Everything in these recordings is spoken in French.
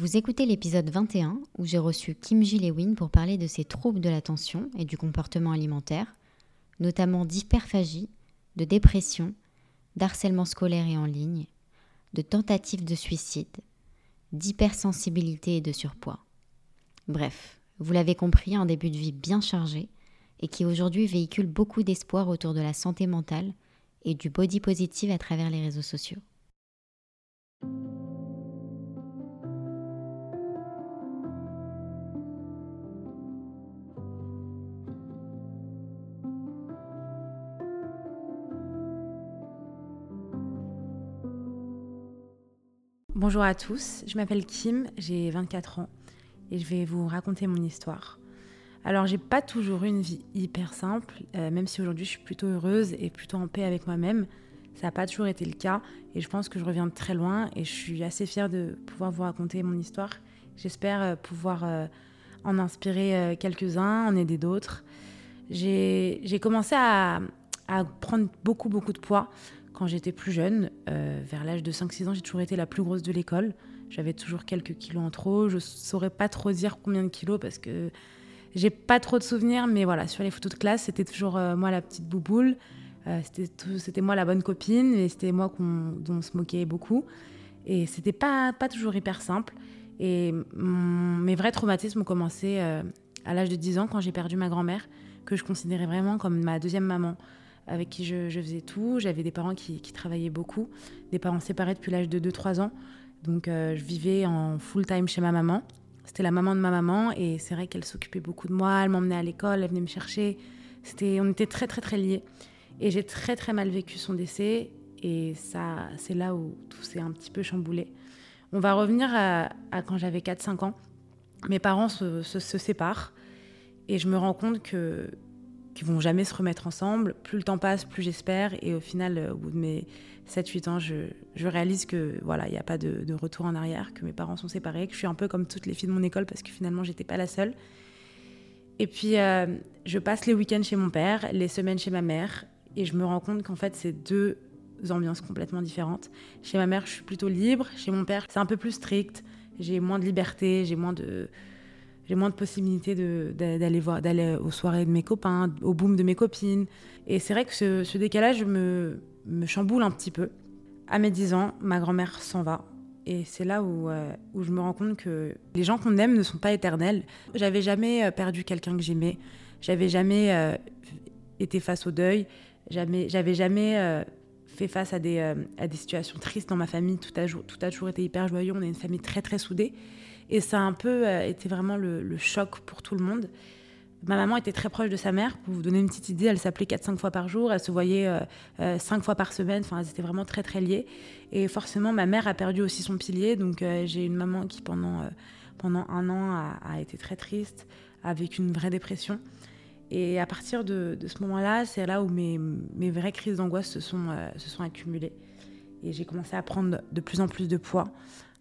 Vous écoutez l'épisode 21 où j'ai reçu Kim J. Lewin pour parler de ses troubles de l'attention et du comportement alimentaire, notamment d'hyperphagie, de dépression, d'harcèlement scolaire et en ligne, de tentatives de suicide, d'hypersensibilité et de surpoids. Bref, vous l'avez compris, un début de vie bien chargé et qui aujourd'hui véhicule beaucoup d'espoir autour de la santé mentale et du body positive à travers les réseaux sociaux. Bonjour à tous, je m'appelle Kim, j'ai 24 ans et je vais vous raconter mon histoire. Alors j'ai pas toujours eu une vie hyper simple, euh, même si aujourd'hui je suis plutôt heureuse et plutôt en paix avec moi-même. Ça n'a pas toujours été le cas et je pense que je reviens de très loin et je suis assez fière de pouvoir vous raconter mon histoire. J'espère euh, pouvoir euh, en inspirer quelques-uns, en aider d'autres. J'ai commencé à, à prendre beaucoup beaucoup de poids quand j'étais plus jeune, euh, vers l'âge de 5-6 ans, j'ai toujours été la plus grosse de l'école. J'avais toujours quelques kilos en trop. Je saurais pas trop dire combien de kilos parce que j'ai pas trop de souvenirs, mais voilà, sur les photos de classe, c'était toujours euh, moi la petite bouboule. Euh, c'était moi la bonne copine et c'était moi dont on se moquait beaucoup. Et c'était pas, pas toujours hyper simple. Et mes vrais traumatismes ont commencé à l'âge de 10 ans quand j'ai perdu ma grand-mère, que je considérais vraiment comme ma deuxième maman avec qui je, faisais tout. J'avais des parents qui, travaillaient beaucoup, des parents séparés depuis l'âge de 2-3 ans. Donc euh, je vivais en full time chez ma maman. C'était la maman de ma maman et c'est vrai qu'elle s'occupait beaucoup de moi. Elle m'emmenait à l'école, elle venait me chercher. C'était, on était très très très liés. Et j'ai très très mal vécu son décès et ça, c'est là où tout s'est un petit peu chamboulé. On va revenir à, quand j'avais 4-5 ans. Mes parents se, se séparent et je me rends compte que vont jamais se remettre ensemble. Plus le temps passe, plus j'espère. Et au final, euh, au bout de mes 7-8 ans, je, réalise que voilà, il n'y a pas de, retour en arrière, que mes parents sont séparés, que je suis un peu comme toutes les filles de mon école parce que finalement, j'étais pas la seule. Et puis, euh, je passe les week-ends chez mon père, les semaines chez ma mère, et je me rends compte qu'en fait, c'est deux ambiances complètement différentes. Chez ma mère, je suis plutôt libre. Chez mon père, c'est un peu plus strict. J'ai moins de liberté, j'ai moins de j'ai moins de possibilités d'aller voir, d'aller aux soirées de mes copains, au boom de mes copines. Et c'est vrai que ce, décalage me, me, chamboule un petit peu. À mes 10 ans, ma grand-mère s'en va. Et c'est là où, euh, où je me rends compte que les gens qu'on aime ne sont pas éternels. J'avais jamais euh, perdu quelqu'un que j'aimais. J'avais jamais euh, été face au deuil. J'avais jamais, jamais fait face à des, à des situations tristes dans ma famille. Tout a, tout a toujours été hyper joyeux. On est une famille très, très soudée. Et ça a un peu euh, été vraiment le, choc pour tout le monde. Ma maman était très proche de sa mère. Pour vous donner une petite idée, elle s'appelait 4-5 fois par jour. Elle se voyait euh, euh, 5 fois par semaine. Enfin, elles étaient vraiment très, très liées. Et forcément, ma mère a perdu aussi son pilier. Donc, euh, j'ai une maman qui, pendant, pendant un an, a, été très triste, avec une vraie dépression. Et à partir de, de ce moment-là, c'est là où mes, mes, vraies crises d'angoisse se se sont accumulées. Et j'ai commencé à prendre de plus en plus de poids.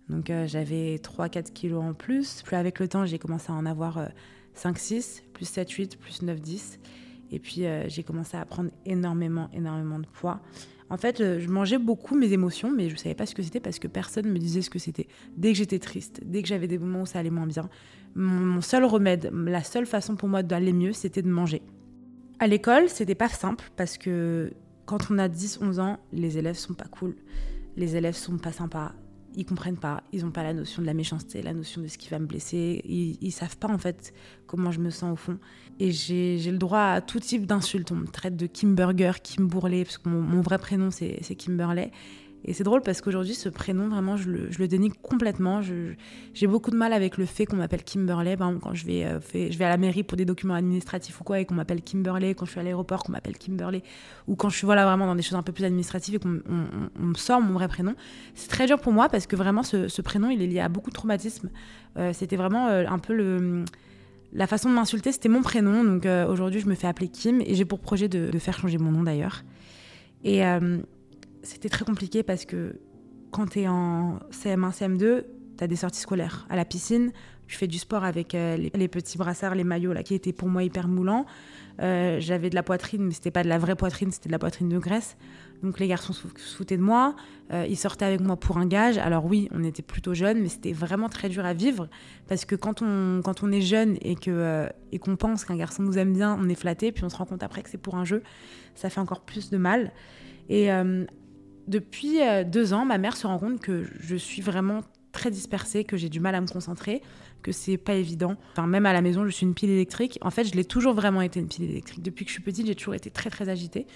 Donc euh, j'avais 3-4 kilos en plus. Puis avec le temps, j'ai commencé à en avoir 5-6, euh, plus 7-8, plus 9-10. Et puis euh, j'ai commencé à prendre énormément, énormément de poids. En fait, je mangeais beaucoup mes émotions, mais je ne savais pas ce que c'était parce que personne ne me disait ce que c'était. Dès que j'étais triste, dès que j'avais des moments où ça allait moins bien, mon seul remède, la seule façon pour moi d'aller mieux, c'était de manger. À l'école, c'était pas simple parce que quand on a 10-11 ans, les élèves sont pas cool. Les élèves sont pas sympas ils comprennent pas, ils ont pas la notion de la méchanceté, la notion de ce qui va me blesser, ils, ils savent pas en fait comment je me sens au fond. Et j'ai le droit à tout type d'insultes. On me traite de Kimburger, Kimbourley, parce que mon, mon vrai prénom c'est Kimberley. Et c'est drôle parce qu'aujourd'hui, ce prénom, vraiment, je le, je le dénie complètement. J'ai beaucoup de mal avec le fait qu'on m'appelle Kimberley. Par exemple, quand je vais, euh, je vais à la mairie pour des documents administratifs ou quoi, et qu'on m'appelle Kimberley, quand je suis à l'aéroport, qu'on m'appelle Kimberley, ou quand je suis voilà, vraiment dans des choses un peu plus administratives et qu'on me sort mon vrai prénom, c'est très dur pour moi parce que vraiment, ce, ce, prénom, il est lié à beaucoup de traumatismes. Euh, c'était vraiment euh, un peu le la façon de m'insulter, c'était mon prénom. Donc aujourd'hui, je me fais appeler Kim et j'ai pour projet de, faire changer mon nom d'ailleurs. Et c'était très compliqué parce que quand tu es en CM1, CM2, tu as des sorties scolaires. À la piscine, Je fais du sport avec euh, les, petits brassards, les maillots là, qui étaient pour moi hyper moulants. Euh, j'avais de la poitrine, mais c'était pas de la vraie poitrine, c'était de la poitrine de graisse. Donc les garçons se foutaient de moi. Euh, ils sortaient avec moi pour un gage. Alors oui, on était plutôt jeunes, mais c'était vraiment très dur à vivre parce que quand on, quand on est jeune et que et qu'on pense qu'un garçon nous aime bien, on est flatté, puis on se rend compte après que c'est pour un jeu, ça fait encore plus de mal. Et depuis deux ans, ma mère se rend compte que je suis vraiment très dispersée, que j'ai du mal à me concentrer, que c'est pas évident. Enfin, même à la maison, je suis une pile électrique. En fait, je l'ai toujours vraiment été une pile électrique. Depuis que je suis petite, j'ai toujours été très très agitée.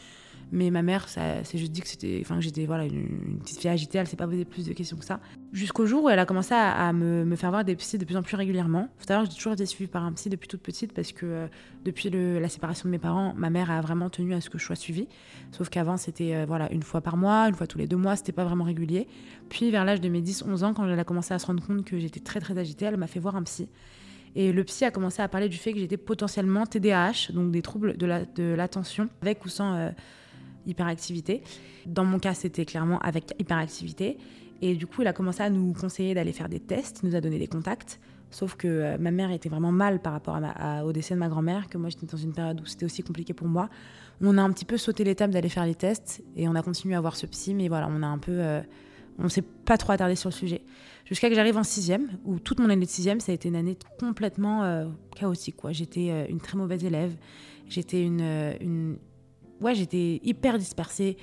Mais ma mère, ça, c'est juste dit que c'était, enfin, j'étais voilà une, petite fille agitée. Elle s'est pas posé plus de questions que ça. Jusqu'au jour où elle a commencé à, me, faire voir des psys de plus en plus régulièrement. Tout à l'heure, j'ai toujours été suivie par un psy depuis toute petite parce que euh, depuis la séparation de mes parents, ma mère a vraiment tenu à ce que je sois suivie. Sauf qu'avant, c'était euh, voilà une fois par mois, une fois tous les deux mois, c'était pas vraiment régulier. Puis vers l'âge de mes 10-11 ans, quand elle a commencé à se rendre compte que j'étais très très agitée, elle m'a fait voir un psy. Et le psy a commencé à parler du fait que j'étais potentiellement TDAH, donc des troubles de l'attention, avec ou sans euh, hyperactivité. Dans mon cas, c'était clairement avec hyperactivité. Et du coup, il a commencé à nous conseiller d'aller faire des tests, nous a donné des contacts. Sauf que euh, ma mère était vraiment mal par rapport au décès de ma grand-mère, que moi j'étais dans une période où c'était aussi compliqué pour moi. On a un petit peu sauté l'étape d'aller faire les tests et on a continué à voir ce psy, mais voilà, on a un peu. Euh, on s'est pas trop attardé sur le sujet. Jusqu'à que j'arrive en sixième, où toute mon année de sixième, ça a été une année complètement euh, chaotique. J'étais une très mauvaise élève. J'étais une, une, ouais, j'étais hyper dispersée.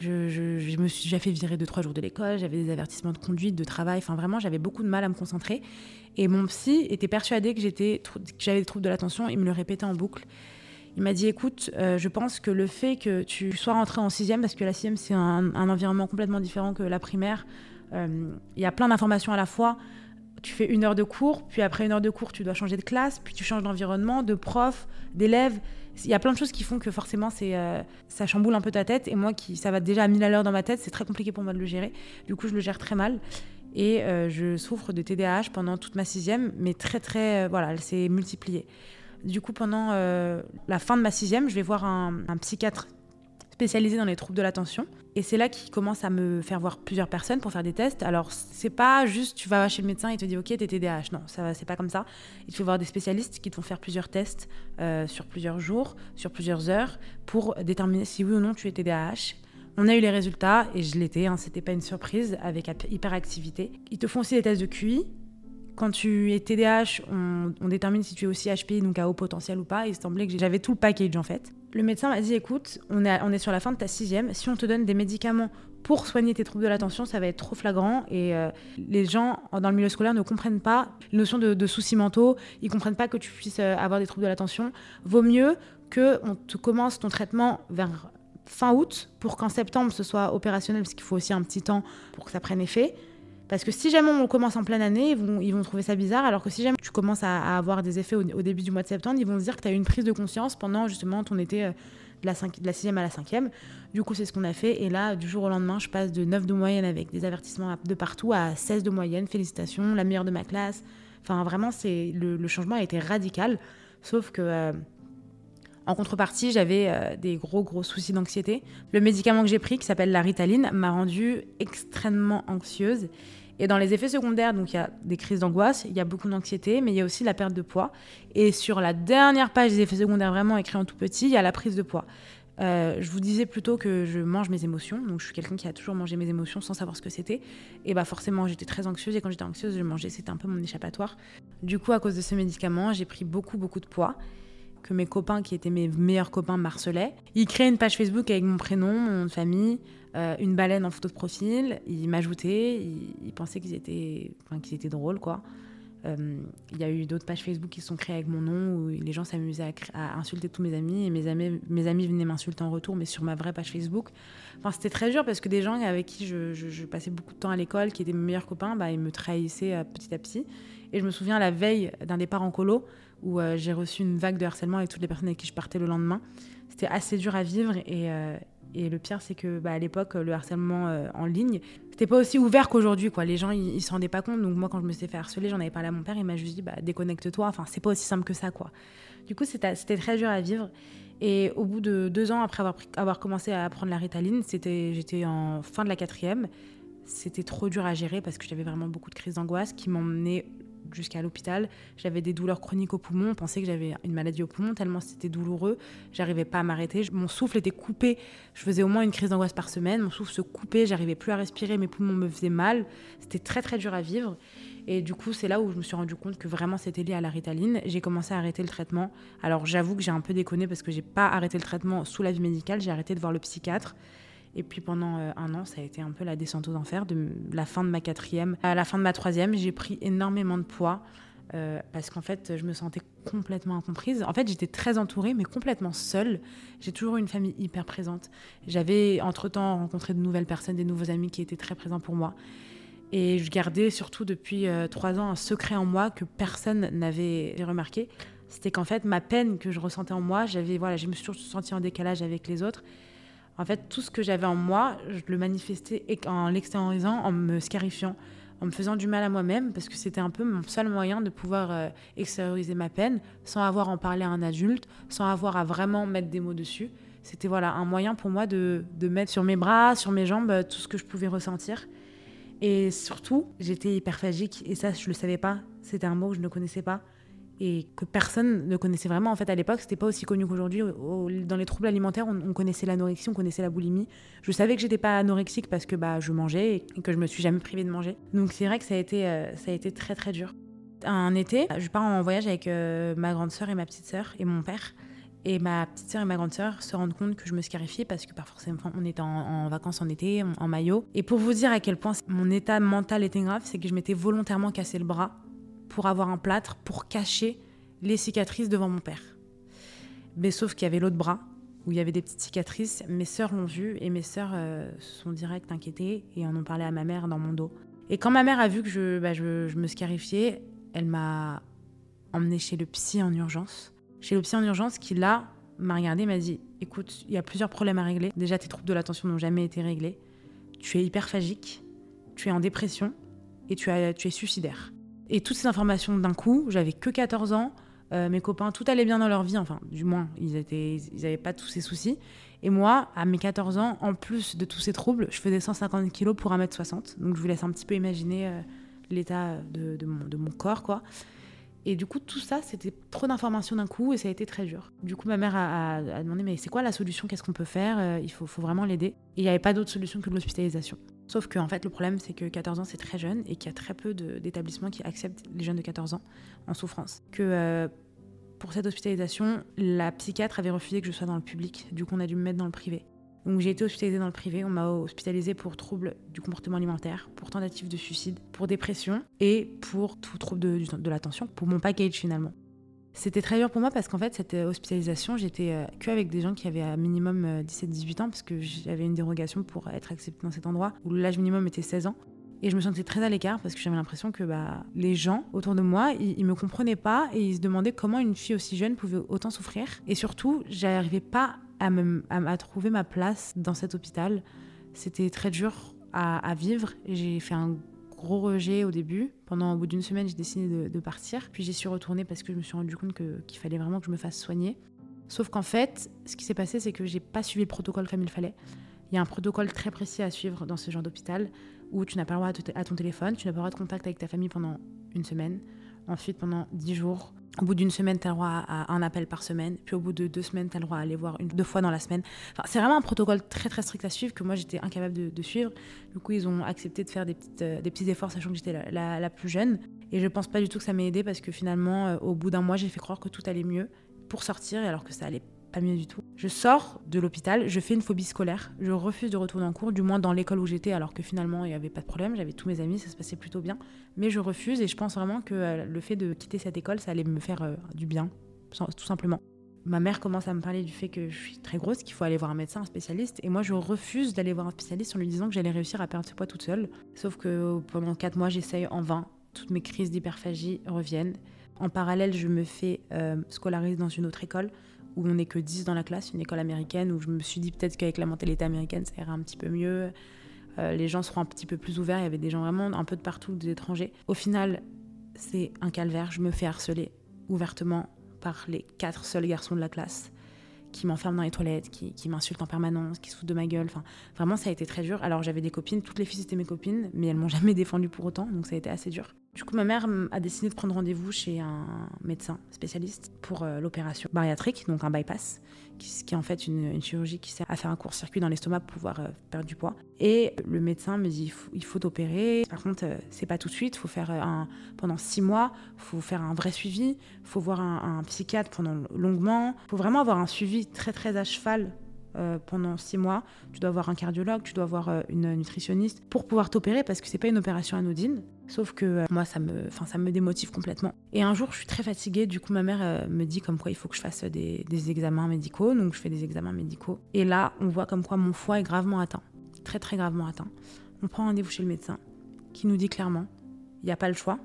Je, me suis déjà fait virer deux, trois jours de l'école, j'avais des avertissements de conduite, de travail, enfin vraiment, j'avais beaucoup de mal à me concentrer. Et mon psy était persuadé que, j'avais des troubles de l'attention, il me le répétait en boucle. Il m'a dit écoute, euh, je pense que le fait que tu sois rentré en sixième, parce que la sixième c'est un, environnement complètement différent que la primaire, euh, il y a plein d'informations à la fois. Tu fais une heure de cours, puis après une heure de cours, tu dois changer de classe, puis tu changes d'environnement, de prof, d'élève il y a plein de choses qui font que forcément c'est euh, ça chamboule un peu ta tête. Et moi qui ça va déjà à 1000 à l'heure dans ma tête c'est très compliqué pour moi de le gérer. Du coup je le gère très mal. Et euh, je souffre de TDAH pendant toute ma sixième mais très très euh, voilà elle s'est multipliée. Du coup pendant la fin de ma sixième je vais voir un, un psychiatre spécialisé dans les troubles de l'attention. Et c'est là qu'il commence à me faire voir plusieurs personnes pour faire des tests. Alors, c'est pas juste tu vas chez le médecin et te dit Ok, t'es TDAH. Non, ça c'est pas comme ça. Il faut voir des spécialistes qui te font faire plusieurs tests euh, sur plusieurs jours, sur plusieurs heures, pour déterminer si oui ou non tu es TDAH. On a eu les résultats et je l'étais, hein, c'était pas une surprise avec hyperactivité. Ils te font aussi des tests de QI quand tu es TDAH, on, détermine si tu es aussi HPI, donc à haut potentiel ou pas. Il semblait que j'avais tout le package en fait. Le médecin m'a dit écoute, on est, on est sur la fin de ta sixième. Si on te donne des médicaments pour soigner tes troubles de l'attention, ça va être trop flagrant. Et euh, les gens dans le milieu scolaire ne comprennent pas les notions de, soucis mentaux. Ils comprennent pas que tu puisses euh, avoir des troubles de l'attention. Vaut mieux que on te commence ton traitement vers fin août pour qu'en septembre ce soit opérationnel, parce qu'il faut aussi un petit temps pour que ça prenne effet. Parce que si jamais on commence en pleine année, ils vont, trouver ça bizarre, alors que si jamais tu commences à, avoir des effets au, début du mois de septembre, ils vont se dire que tu as eu une prise de conscience pendant justement ton été euh, de la, 5, de la sixième à la cinquième. Du coup, c'est ce qu'on a fait. Et là, du jour au lendemain, je passe de 9 de moyenne avec des avertissements de partout à 16 de moyenne. Félicitations, la meilleure de ma classe. Enfin, vraiment, c'est le, changement a été radical. Sauf que... Euh, en contrepartie, j'avais euh, des gros gros soucis d'anxiété. Le médicament que j'ai pris, qui s'appelle la Ritaline, m'a rendue extrêmement anxieuse et dans les effets secondaires, donc il y a des crises d'angoisse, il y a beaucoup d'anxiété, mais il y a aussi la perte de poids. Et sur la dernière page des effets secondaires, vraiment écrit en tout petit, il y a la prise de poids. Euh, je vous disais plutôt que je mange mes émotions, donc je suis quelqu'un qui a toujours mangé mes émotions sans savoir ce que c'était. Et bah forcément, j'étais très anxieuse et quand j'étais anxieuse, je mangeais, c'était un peu mon échappatoire. Du coup, à cause de ce médicament, j'ai pris beaucoup beaucoup de poids que mes copains, qui étaient mes meilleurs copains, marcelaient. Ils créaient une page Facebook avec mon prénom, mon nom de famille, euh, une baleine en photo de profil. Ils m'ajoutaient, ils, pensaient qu'ils étaient, étaient drôles, quoi. Euh, il y a eu d'autres pages Facebook qui sont créées avec mon nom où les gens s'amusaient à, insulter tous mes amis et mes amis, mes amis venaient m'insulter en retour, mais sur ma vraie page Facebook. Enfin, c'était très dur parce que des gens avec qui je, passais beaucoup de temps à l'école, qui étaient mes meilleurs copains, bah, ils me trahissaient euh, petit à petit. Et je me souviens la veille d'un départ en colo où j'ai reçu une vague de harcèlement avec toutes les personnes avec qui je partais le lendemain. C'était assez dur à vivre et, et le pire, c'est que bah, à l'époque, le harcèlement euh, en ligne, c'était pas aussi ouvert qu'aujourd'hui. Quoi. Les gens, ils, ne se rendaient pas compte. Donc moi, quand je me suis fait harceler, j'en avais parlé à mon père. Il m'a juste dit, bah, déconnecte-toi. Enfin, c'est pas aussi simple que ça, quoi. Du coup, c'était très dur à vivre. Et au bout de deux ans après avoir, commencé à prendre la Ritaline, j'étais en fin de la quatrième. C'était trop dur à gérer parce que j'avais vraiment beaucoup de crises d'angoisse qui m'emmenaient jusqu'à l'hôpital. J'avais des douleurs chroniques au poumon. On pensait que j'avais une maladie au poumon tellement c'était douloureux. J'arrivais pas à m'arrêter. Mon souffle était coupé. Je faisais au moins une crise d'angoisse par semaine. Mon souffle se coupait. J'arrivais plus à respirer. Mes poumons me faisaient mal. C'était très très dur à vivre. Et du coup, c'est là où je me suis rendu compte que vraiment c'était lié à la ritaline. J'ai commencé à arrêter le traitement. Alors j'avoue que j'ai un peu déconné parce que j'ai pas arrêté le traitement sous l'avis médical. J'ai arrêté de voir le psychiatre. Et puis pendant euh, un an, ça a été un peu la descente aux enfers. De la fin de ma quatrième à la fin de ma troisième, j'ai pris énormément de poids. Euh, parce qu'en fait, je me sentais complètement incomprise. En fait, j'étais très entourée, mais complètement seule. J'ai toujours eu une famille hyper présente. J'avais entre-temps rencontré de nouvelles personnes, des nouveaux amis qui étaient très présents pour moi. Et je gardais surtout depuis euh, trois ans un secret en moi que personne n'avait remarqué. C'était qu'en fait, ma peine que je ressentais en moi, j'avais, voilà, je me suis toujours sentie en décalage avec les autres. En fait, tout ce que j'avais en moi, je le manifestais en l'extériorisant, en me scarifiant, en me faisant du mal à moi-même, parce que c'était un peu mon seul moyen de pouvoir euh, extérioriser ma peine sans avoir à en parler à un adulte, sans avoir à vraiment mettre des mots dessus. C'était voilà un moyen pour moi de, de mettre sur mes bras, sur mes jambes, euh, tout ce que je pouvais ressentir. Et surtout, j'étais hyperphagique, et ça, je le savais pas. C'était un mot que je ne connaissais pas et que personne ne connaissait vraiment. En fait, à l'époque, c'était pas aussi connu qu'aujourd'hui. Dans les troubles alimentaires, on, connaissait l'anorexie, on connaissait la boulimie. Je savais que j'étais pas anorexique parce que bah, je mangeais et que je me suis jamais privée de manger. Donc c'est vrai que ça a été, euh, ça a été très très dur. Un été, je pars en voyage avec euh, ma grande sœur et ma petite sœur et mon père. Et ma petite sœur et ma grande sœur se rendent compte que je me scarifiais parce que par forcément on était en, vacances en été, en, en maillot. Et pour vous dire à quel point mon état mental était grave, c'est que je m'étais volontairement cassé le bras pour avoir un plâtre pour cacher les cicatrices devant mon père. Mais sauf qu'il y avait l'autre bras où il y avait des petites cicatrices. Mes sœurs l'ont vu et mes sœurs euh, sont direct inquiétées et en ont parlé à ma mère dans mon dos. Et quand ma mère a vu que je, bah, je, me scarifiais, elle m'a emmené chez le psy en urgence. Chez le psy en urgence qui là m'a regardé m'a dit écoute, il y a plusieurs problèmes à régler. Déjà, tes troubles de l'attention n'ont jamais été réglés. Tu es hyperphagique, tu es en dépression et tu, as, tu es suicidaire. Et toutes ces informations d'un coup, j'avais que 14 ans, euh, mes copains, tout allait bien dans leur vie, enfin, du moins, ils n'avaient ils pas tous ces soucis. Et moi, à mes 14 ans, en plus de tous ces troubles, je faisais 150 kilos pour 1m60. Donc je vous laisse un petit peu imaginer euh, l'état de, mon, corps, quoi. Et du coup, tout ça, c'était trop d'informations d'un coup et ça a été très dur. Du coup, ma mère a, demandé Mais c'est quoi la solution? Qu'est-ce qu'on peut faire? Euh, Il faut, faut vraiment l'aider. Et il n'y avait pas d'autre solution que l'hospitalisation. Sauf que, en fait, le problème, c'est que 14 ans, c'est très jeune et qu'il y a très peu d'établissements qui acceptent les jeunes de 14 ans en souffrance. Que euh, pour cette hospitalisation, la psychiatre avait refusé que je sois dans le public. Du coup, on a dû me mettre dans le privé. Donc j'ai été hospitalisée dans le privé. On m'a hospitalisée pour troubles du comportement alimentaire, pour tentative de suicide, pour dépression et pour tout trouble de, de l'attention, pour mon package finalement. C'était très dur pour moi parce qu'en fait, cette hospitalisation, j'étais euh, que avec des gens qui avaient un minimum 17-18 euh, ans parce que j'avais une dérogation pour être acceptée dans cet endroit où l'âge minimum était 16 ans. Et je me sentais très à l'écart parce que j'avais l'impression que bah, les gens autour de moi, ils, me comprenaient pas et ils se demandaient comment une fille aussi jeune pouvait autant souffrir. Et surtout, j'arrivais pas à, me, à, trouver ma place dans cet hôpital. C'était très dur à, à vivre. J'ai fait un gros rejet au début. Pendant au bout d'une semaine, j'ai décidé de, partir. Puis j'y suis retournée parce que je me suis rendu compte qu'il fallait vraiment que je me fasse soigner. Sauf qu'en fait, ce qui s'est passé, c'est que j'ai pas suivi le protocole comme il fallait. Il y a un protocole très précis à suivre dans ce genre d'hôpital où tu n'as pas le droit à, ton téléphone, tu n'as pas le droit de contact avec ta famille pendant une semaine, ensuite pendant dix jours, au bout d'une semaine, tu as le droit à un appel par semaine. Puis au bout de deux semaines, tu as le droit à aller voir une, deux fois dans la semaine. Enfin, c'est vraiment un protocole très très strict à suivre que moi j'étais incapable de, suivre. Du coup, ils ont accepté de faire des, petites, euh, des petits efforts, sachant que j'étais la, la, plus jeune. Et je pense pas du tout que ça m'ait aidé parce que finalement, euh, au bout d'un mois, j'ai fait croire que tout allait mieux pour sortir, alors que ça allait pas mieux du tout. Je sors de l'hôpital, je fais une phobie scolaire, je refuse de retourner en cours, du moins dans l'école où j'étais, alors que finalement il n'y avait pas de problème, j'avais tous mes amis, ça se passait plutôt bien. Mais je refuse et je pense vraiment que euh, le fait de quitter cette école, ça allait me faire euh, du bien, tout simplement. Ma mère commence à me parler du fait que je suis très grosse, qu'il faut aller voir un médecin, un spécialiste, et moi je refuse d'aller voir un spécialiste en lui disant que j'allais réussir à perdre ce poids toute seule. Sauf que pendant 4 mois, j'essaye en vain, toutes mes crises d'hyperphagie reviennent. En parallèle, je me fais euh, scolariser dans une autre école où on n'est que 10 dans la classe, une école américaine, où je me suis dit peut-être qu'avec la mentalité américaine, ça irait un petit peu mieux. Euh, les gens seront un petit peu plus ouverts. Il y avait des gens vraiment un peu de partout, des étrangers. Au final, c'est un calvaire. Je me fais harceler ouvertement par les quatre seuls garçons de la classe qui m'enferment dans les toilettes, qui, qui m'insultent en permanence, qui se foutent de ma gueule. Enfin, vraiment, ça a été très dur. Alors, j'avais des copines, toutes les filles étaient mes copines, mais elles m'ont jamais défendu pour autant, donc ça a été assez dur. Du coup, ma mère a décidé de prendre rendez-vous chez un médecin spécialiste pour euh, l'opération bariatrique, donc un bypass, qui, est en fait une, chirurgie qui sert à faire un court-circuit dans l'estomac pour pouvoir euh, perdre du poids. Et le médecin me dit il faut, t'opérer. Par contre, euh, c'est pas tout de suite. Faut faire un, pendant six mois. Faut faire un vrai suivi. Faut voir un, un psychiatre pendant longuement. Faut vraiment avoir un suivi très très à cheval euh, pendant six mois. Tu dois avoir un cardiologue, tu dois avoir euh, une nutritionniste pour pouvoir t'opérer parce que c'est pas une opération anodine. Sauf que euh, moi, ça me, ça me démotive complètement. Et un jour, je suis très fatiguée. Du coup, ma mère me dit comme quoi il faut que je fasse des, examens médicaux. Donc, je fais des examens médicaux. Et là, on voit comme quoi mon foie est gravement atteint. Très, très gravement atteint. On prend rendez-vous chez le médecin qui nous dit clairement il n'y a pas le choix.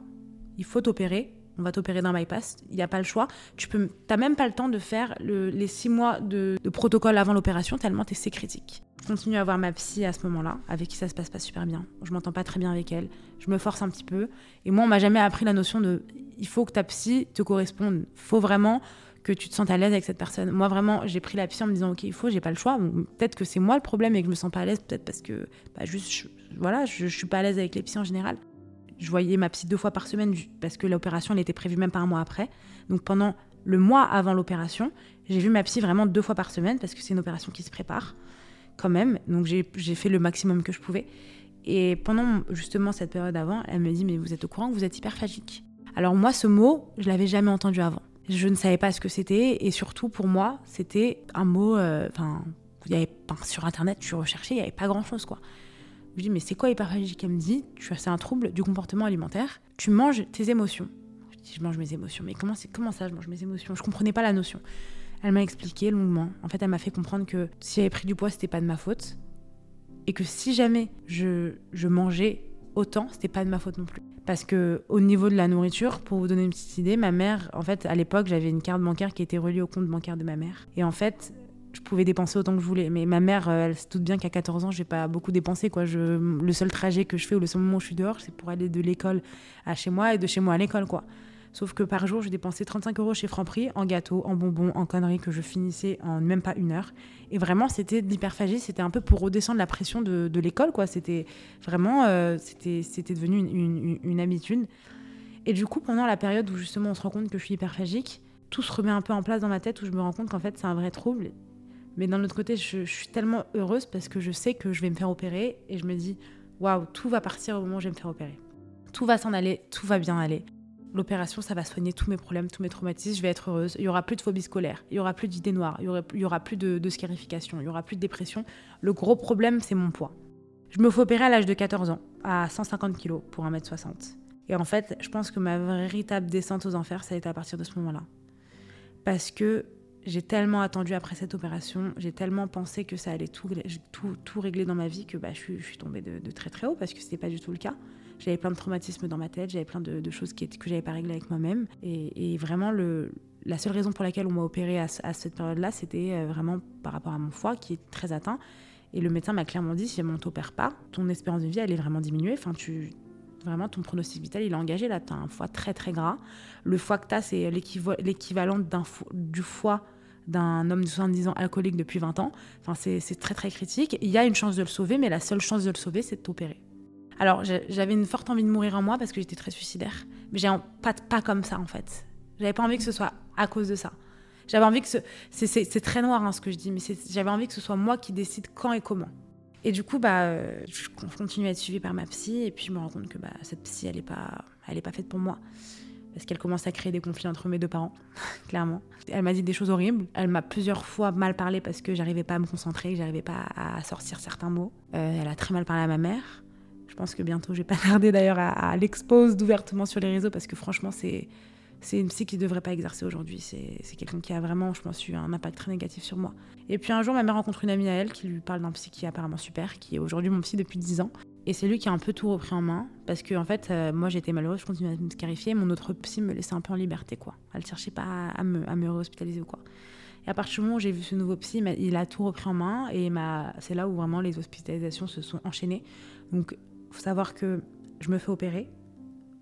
Il faut t'opérer on va t'opérer d'un bypass, il n'y a pas le choix. Tu peux, t'as même pas le temps de faire les six mois de, protocole avant l'opération, tellement c'est critique. Je continue à voir ma psy à ce moment-là, avec qui ça se passe pas super bien. Je m'entends pas très bien avec elle, je me force un petit peu. Et moi, on m'a jamais appris la notion de il faut que ta psy te corresponde. Faut vraiment que tu te sentes à l'aise avec cette personne. Moi, vraiment, j'ai pris la psy en me disant, OK, il faut, j'ai pas le choix. peut-être que c'est moi le problème et que je me sens pas à l'aise, peut-être parce que, bah, juste, je, voilà, je, je suis pas à l'aise avec les psys en général. Je voyais ma psy deux fois par semaine parce que l'opération elle était prévue même pas un mois après. Donc pendant le mois avant l'opération, j'ai vu ma psy vraiment deux fois par semaine parce que c'est une opération qui se prépare quand même. Donc j'ai fait le maximum que je pouvais. Et pendant justement cette période avant, elle me dit mais vous êtes au courant que vous êtes hyperphagique. Alors moi ce mot, je l'avais jamais entendu avant. Je ne savais pas ce que c'était et surtout pour moi, c'était un mot euh, enfin sur internet, tu recherchais, il n'y avait pas grand-chose quoi. Je lui dis, mais c'est quoi hyperphagie Elle me dit, c'est un trouble du comportement alimentaire. Tu manges tes émotions. Je dis, je mange mes émotions. Mais comment, comment ça, je mange mes émotions? Je comprenais pas la notion. Elle m'a expliqué longuement. En fait, elle m'a fait comprendre que si j'avais pris du poids, c'était pas de ma faute. Et que si jamais je, je mangeais autant, c'était pas de ma faute non plus. Parce que au niveau de la nourriture, pour vous donner une petite idée, ma mère, en fait, à l'époque, j'avais une carte bancaire qui était reliée au compte bancaire de ma mère. Et en fait, je pouvais dépenser autant que je voulais. Mais ma mère, euh, elle se doute bien qu'à 14 ans, je vais pas beaucoup dépenser. Quoi. Le seul trajet que je fais ou le seul moment où je suis dehors, c'est pour aller de l'école à chez moi et de chez moi à l'école. quoi. Sauf que par jour, je dépensais 35 euros chez Franprix en gâteaux, en bonbons, en conneries que je finissais en même pas une heure. Et vraiment, c'était de l'hyperphagie. C'était un peu pour redescendre la pression de, l'école. quoi. C'était vraiment, euh, c'était, c'était devenu une habitude. Et du coup, pendant la période où justement on se rend compte que je suis hyperphagique, tout se remet un peu en place dans ma tête où je me rends compte qu'en fait c'est un vrai trouble mais d'un autre côté, je, suis tellement heureuse parce que je sais que je vais me faire opérer et je me dis, waouh, tout va partir au moment où je vais me faire opérer. Tout va s'en aller, tout va bien aller. L'opération, ça va soigner tous mes problèmes, tous mes traumatismes, je vais être heureuse. Il y aura plus de phobie scolaire, il y aura plus d'idées noires, il y aura, plus de, de scarification, il y aura plus de dépression. Le gros problème, c'est mon poids. Je me fais opérer à l'âge de 14 ans, à 150 kg pour 1m60. Et en fait, je pense que ma véritable descente aux enfers, ça a été à partir de ce moment-là. Parce que j'ai tellement attendu après cette opération, j'ai tellement pensé que ça allait tout, tout, tout régler dans ma vie que bah, je, suis, tombée de, très très haut parce que ce n'était pas du tout le cas. J'avais plein de traumatismes dans ma tête, j'avais plein de, choses qui, que j'avais pas réglées avec moi-même. Et, vraiment, la seule raison pour laquelle on m'a opérée à, cette période-là, c'était euh, vraiment par rapport à mon foie qui est très atteint. Et le médecin m'a clairement dit si on t'opère pas, ton espérance de vie, elle est vraiment diminuée. Enfin, tu, vraiment, ton pronostic vital, il est engagé. Là, tu as un foie très très gras. Le foie que tu as, c'est l'équivalent du foie d'un homme de 70 ans alcoolique depuis 20 ans. Enfin, c'est très très critique. Il y a une chance de le sauver, mais la seule chance de le sauver, c'est de t'opérer. Alors, j'avais une forte envie de mourir en moi parce que j'étais très suicidaire. Mais j'ai pas, pas comme ça, en fait. J'avais pas envie que ce soit à cause de ça. J'avais envie que ce. C'est très noir hein, ce que je dis, mais j'avais envie que ce soit moi qui décide quand et comment. Et du coup, bah, je continue à être suivie par ma psy, et puis je me rends compte que bah, cette psy, elle n'est pas, elle pas faite pour moi parce qu'elle commence à créer des conflits entre mes deux parents, clairement. Elle m'a dit des choses horribles. Elle m'a plusieurs fois mal parlé parce que j'arrivais pas à me concentrer, que j'arrivais pas à sortir certains mots. Euh, elle a très mal parlé à ma mère. Je pense que bientôt, je vais pas tarder d'ailleurs à, à l'expose ouvertement sur les réseaux parce que franchement, c'est c'est une psy qui ne devrait pas exercer aujourd'hui. C'est quelqu'un qui a vraiment, je pense, eu un impact très négatif sur moi. Et puis un jour, ma mère rencontre une amie à elle qui lui parle d'un psy qui est apparemment super, qui est aujourd'hui mon psy depuis 10 ans. Et c'est lui qui a un peu tout repris en main, parce que en fait, euh, moi j'étais malheureuse, je continuais à me scarifier, mon autre psy me laissait un peu en liberté, quoi. Elle cherchait pas à me, à me ou quoi. Et à partir du moment où j'ai vu ce nouveau psy, il a tout repris en main, et c'est là où vraiment les hospitalisations se sont enchaînées. Donc, faut savoir que je me fais opérer,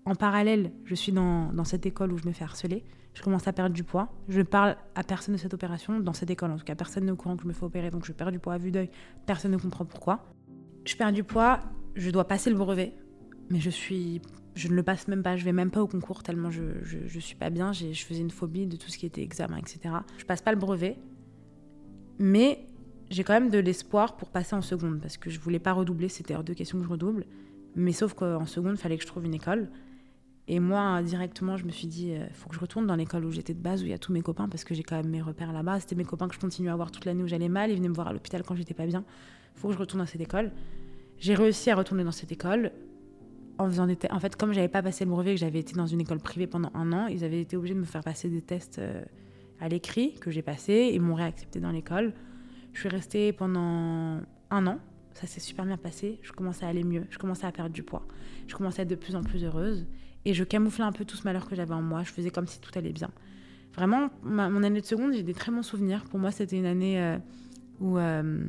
en parallèle, je suis dans, dans, cette école où je me fais harceler. Je commence à perdre du poids. Je ne parle à personne de cette opération, dans cette école en tout cas. Personne n'est au courant que je me fais opérer, donc je perds du poids à vue d'œil. Personne ne comprend pourquoi. Je perds du poids, je dois passer le brevet, mais je suis Je ne le passe même pas, je vais même pas au concours tellement je, je, suis pas bien. Je faisais une phobie de tout ce qui était examen, etc. Je passe pas le brevet, mais j'ai quand même de l'espoir pour passer en seconde parce que je voulais pas redoubler. C'était hors de question que je redouble. Mais sauf qu'en seconde, fallait que je trouve une école. Et moi, directement, je me suis dit, euh, faut que je retourne dans l'école où j'étais de base, où il y a tous mes copains, parce que j'ai quand même mes repères là-bas. C'était mes copains que je continuais à voir toute l'année où j'allais mal. Ils venaient me voir à l'hôpital quand j'étais pas bien. Faut que je retourne dans cette école. J'ai réussi à retourner dans cette école. En, faisant des en fait, comme j'avais pas passé le brevet, que j'avais été dans une école privée pendant un an, ils avaient été obligés de me faire passer des tests euh, à l'écrit que j'ai passé. Ils m'ont réaccepté dans l'école. Je suis restée pendant un an. Ça s'est super bien passé. Je commençais à aller mieux. Je commençais à perdre du poids. Je commençais à être de plus en plus heureuse. Et je camouflais un peu tout ce malheur que j'avais en moi. Je faisais comme si tout allait bien. Vraiment, mon année de seconde, j'ai des très bons souvenirs. Pour moi, c'était une année euh, où euh,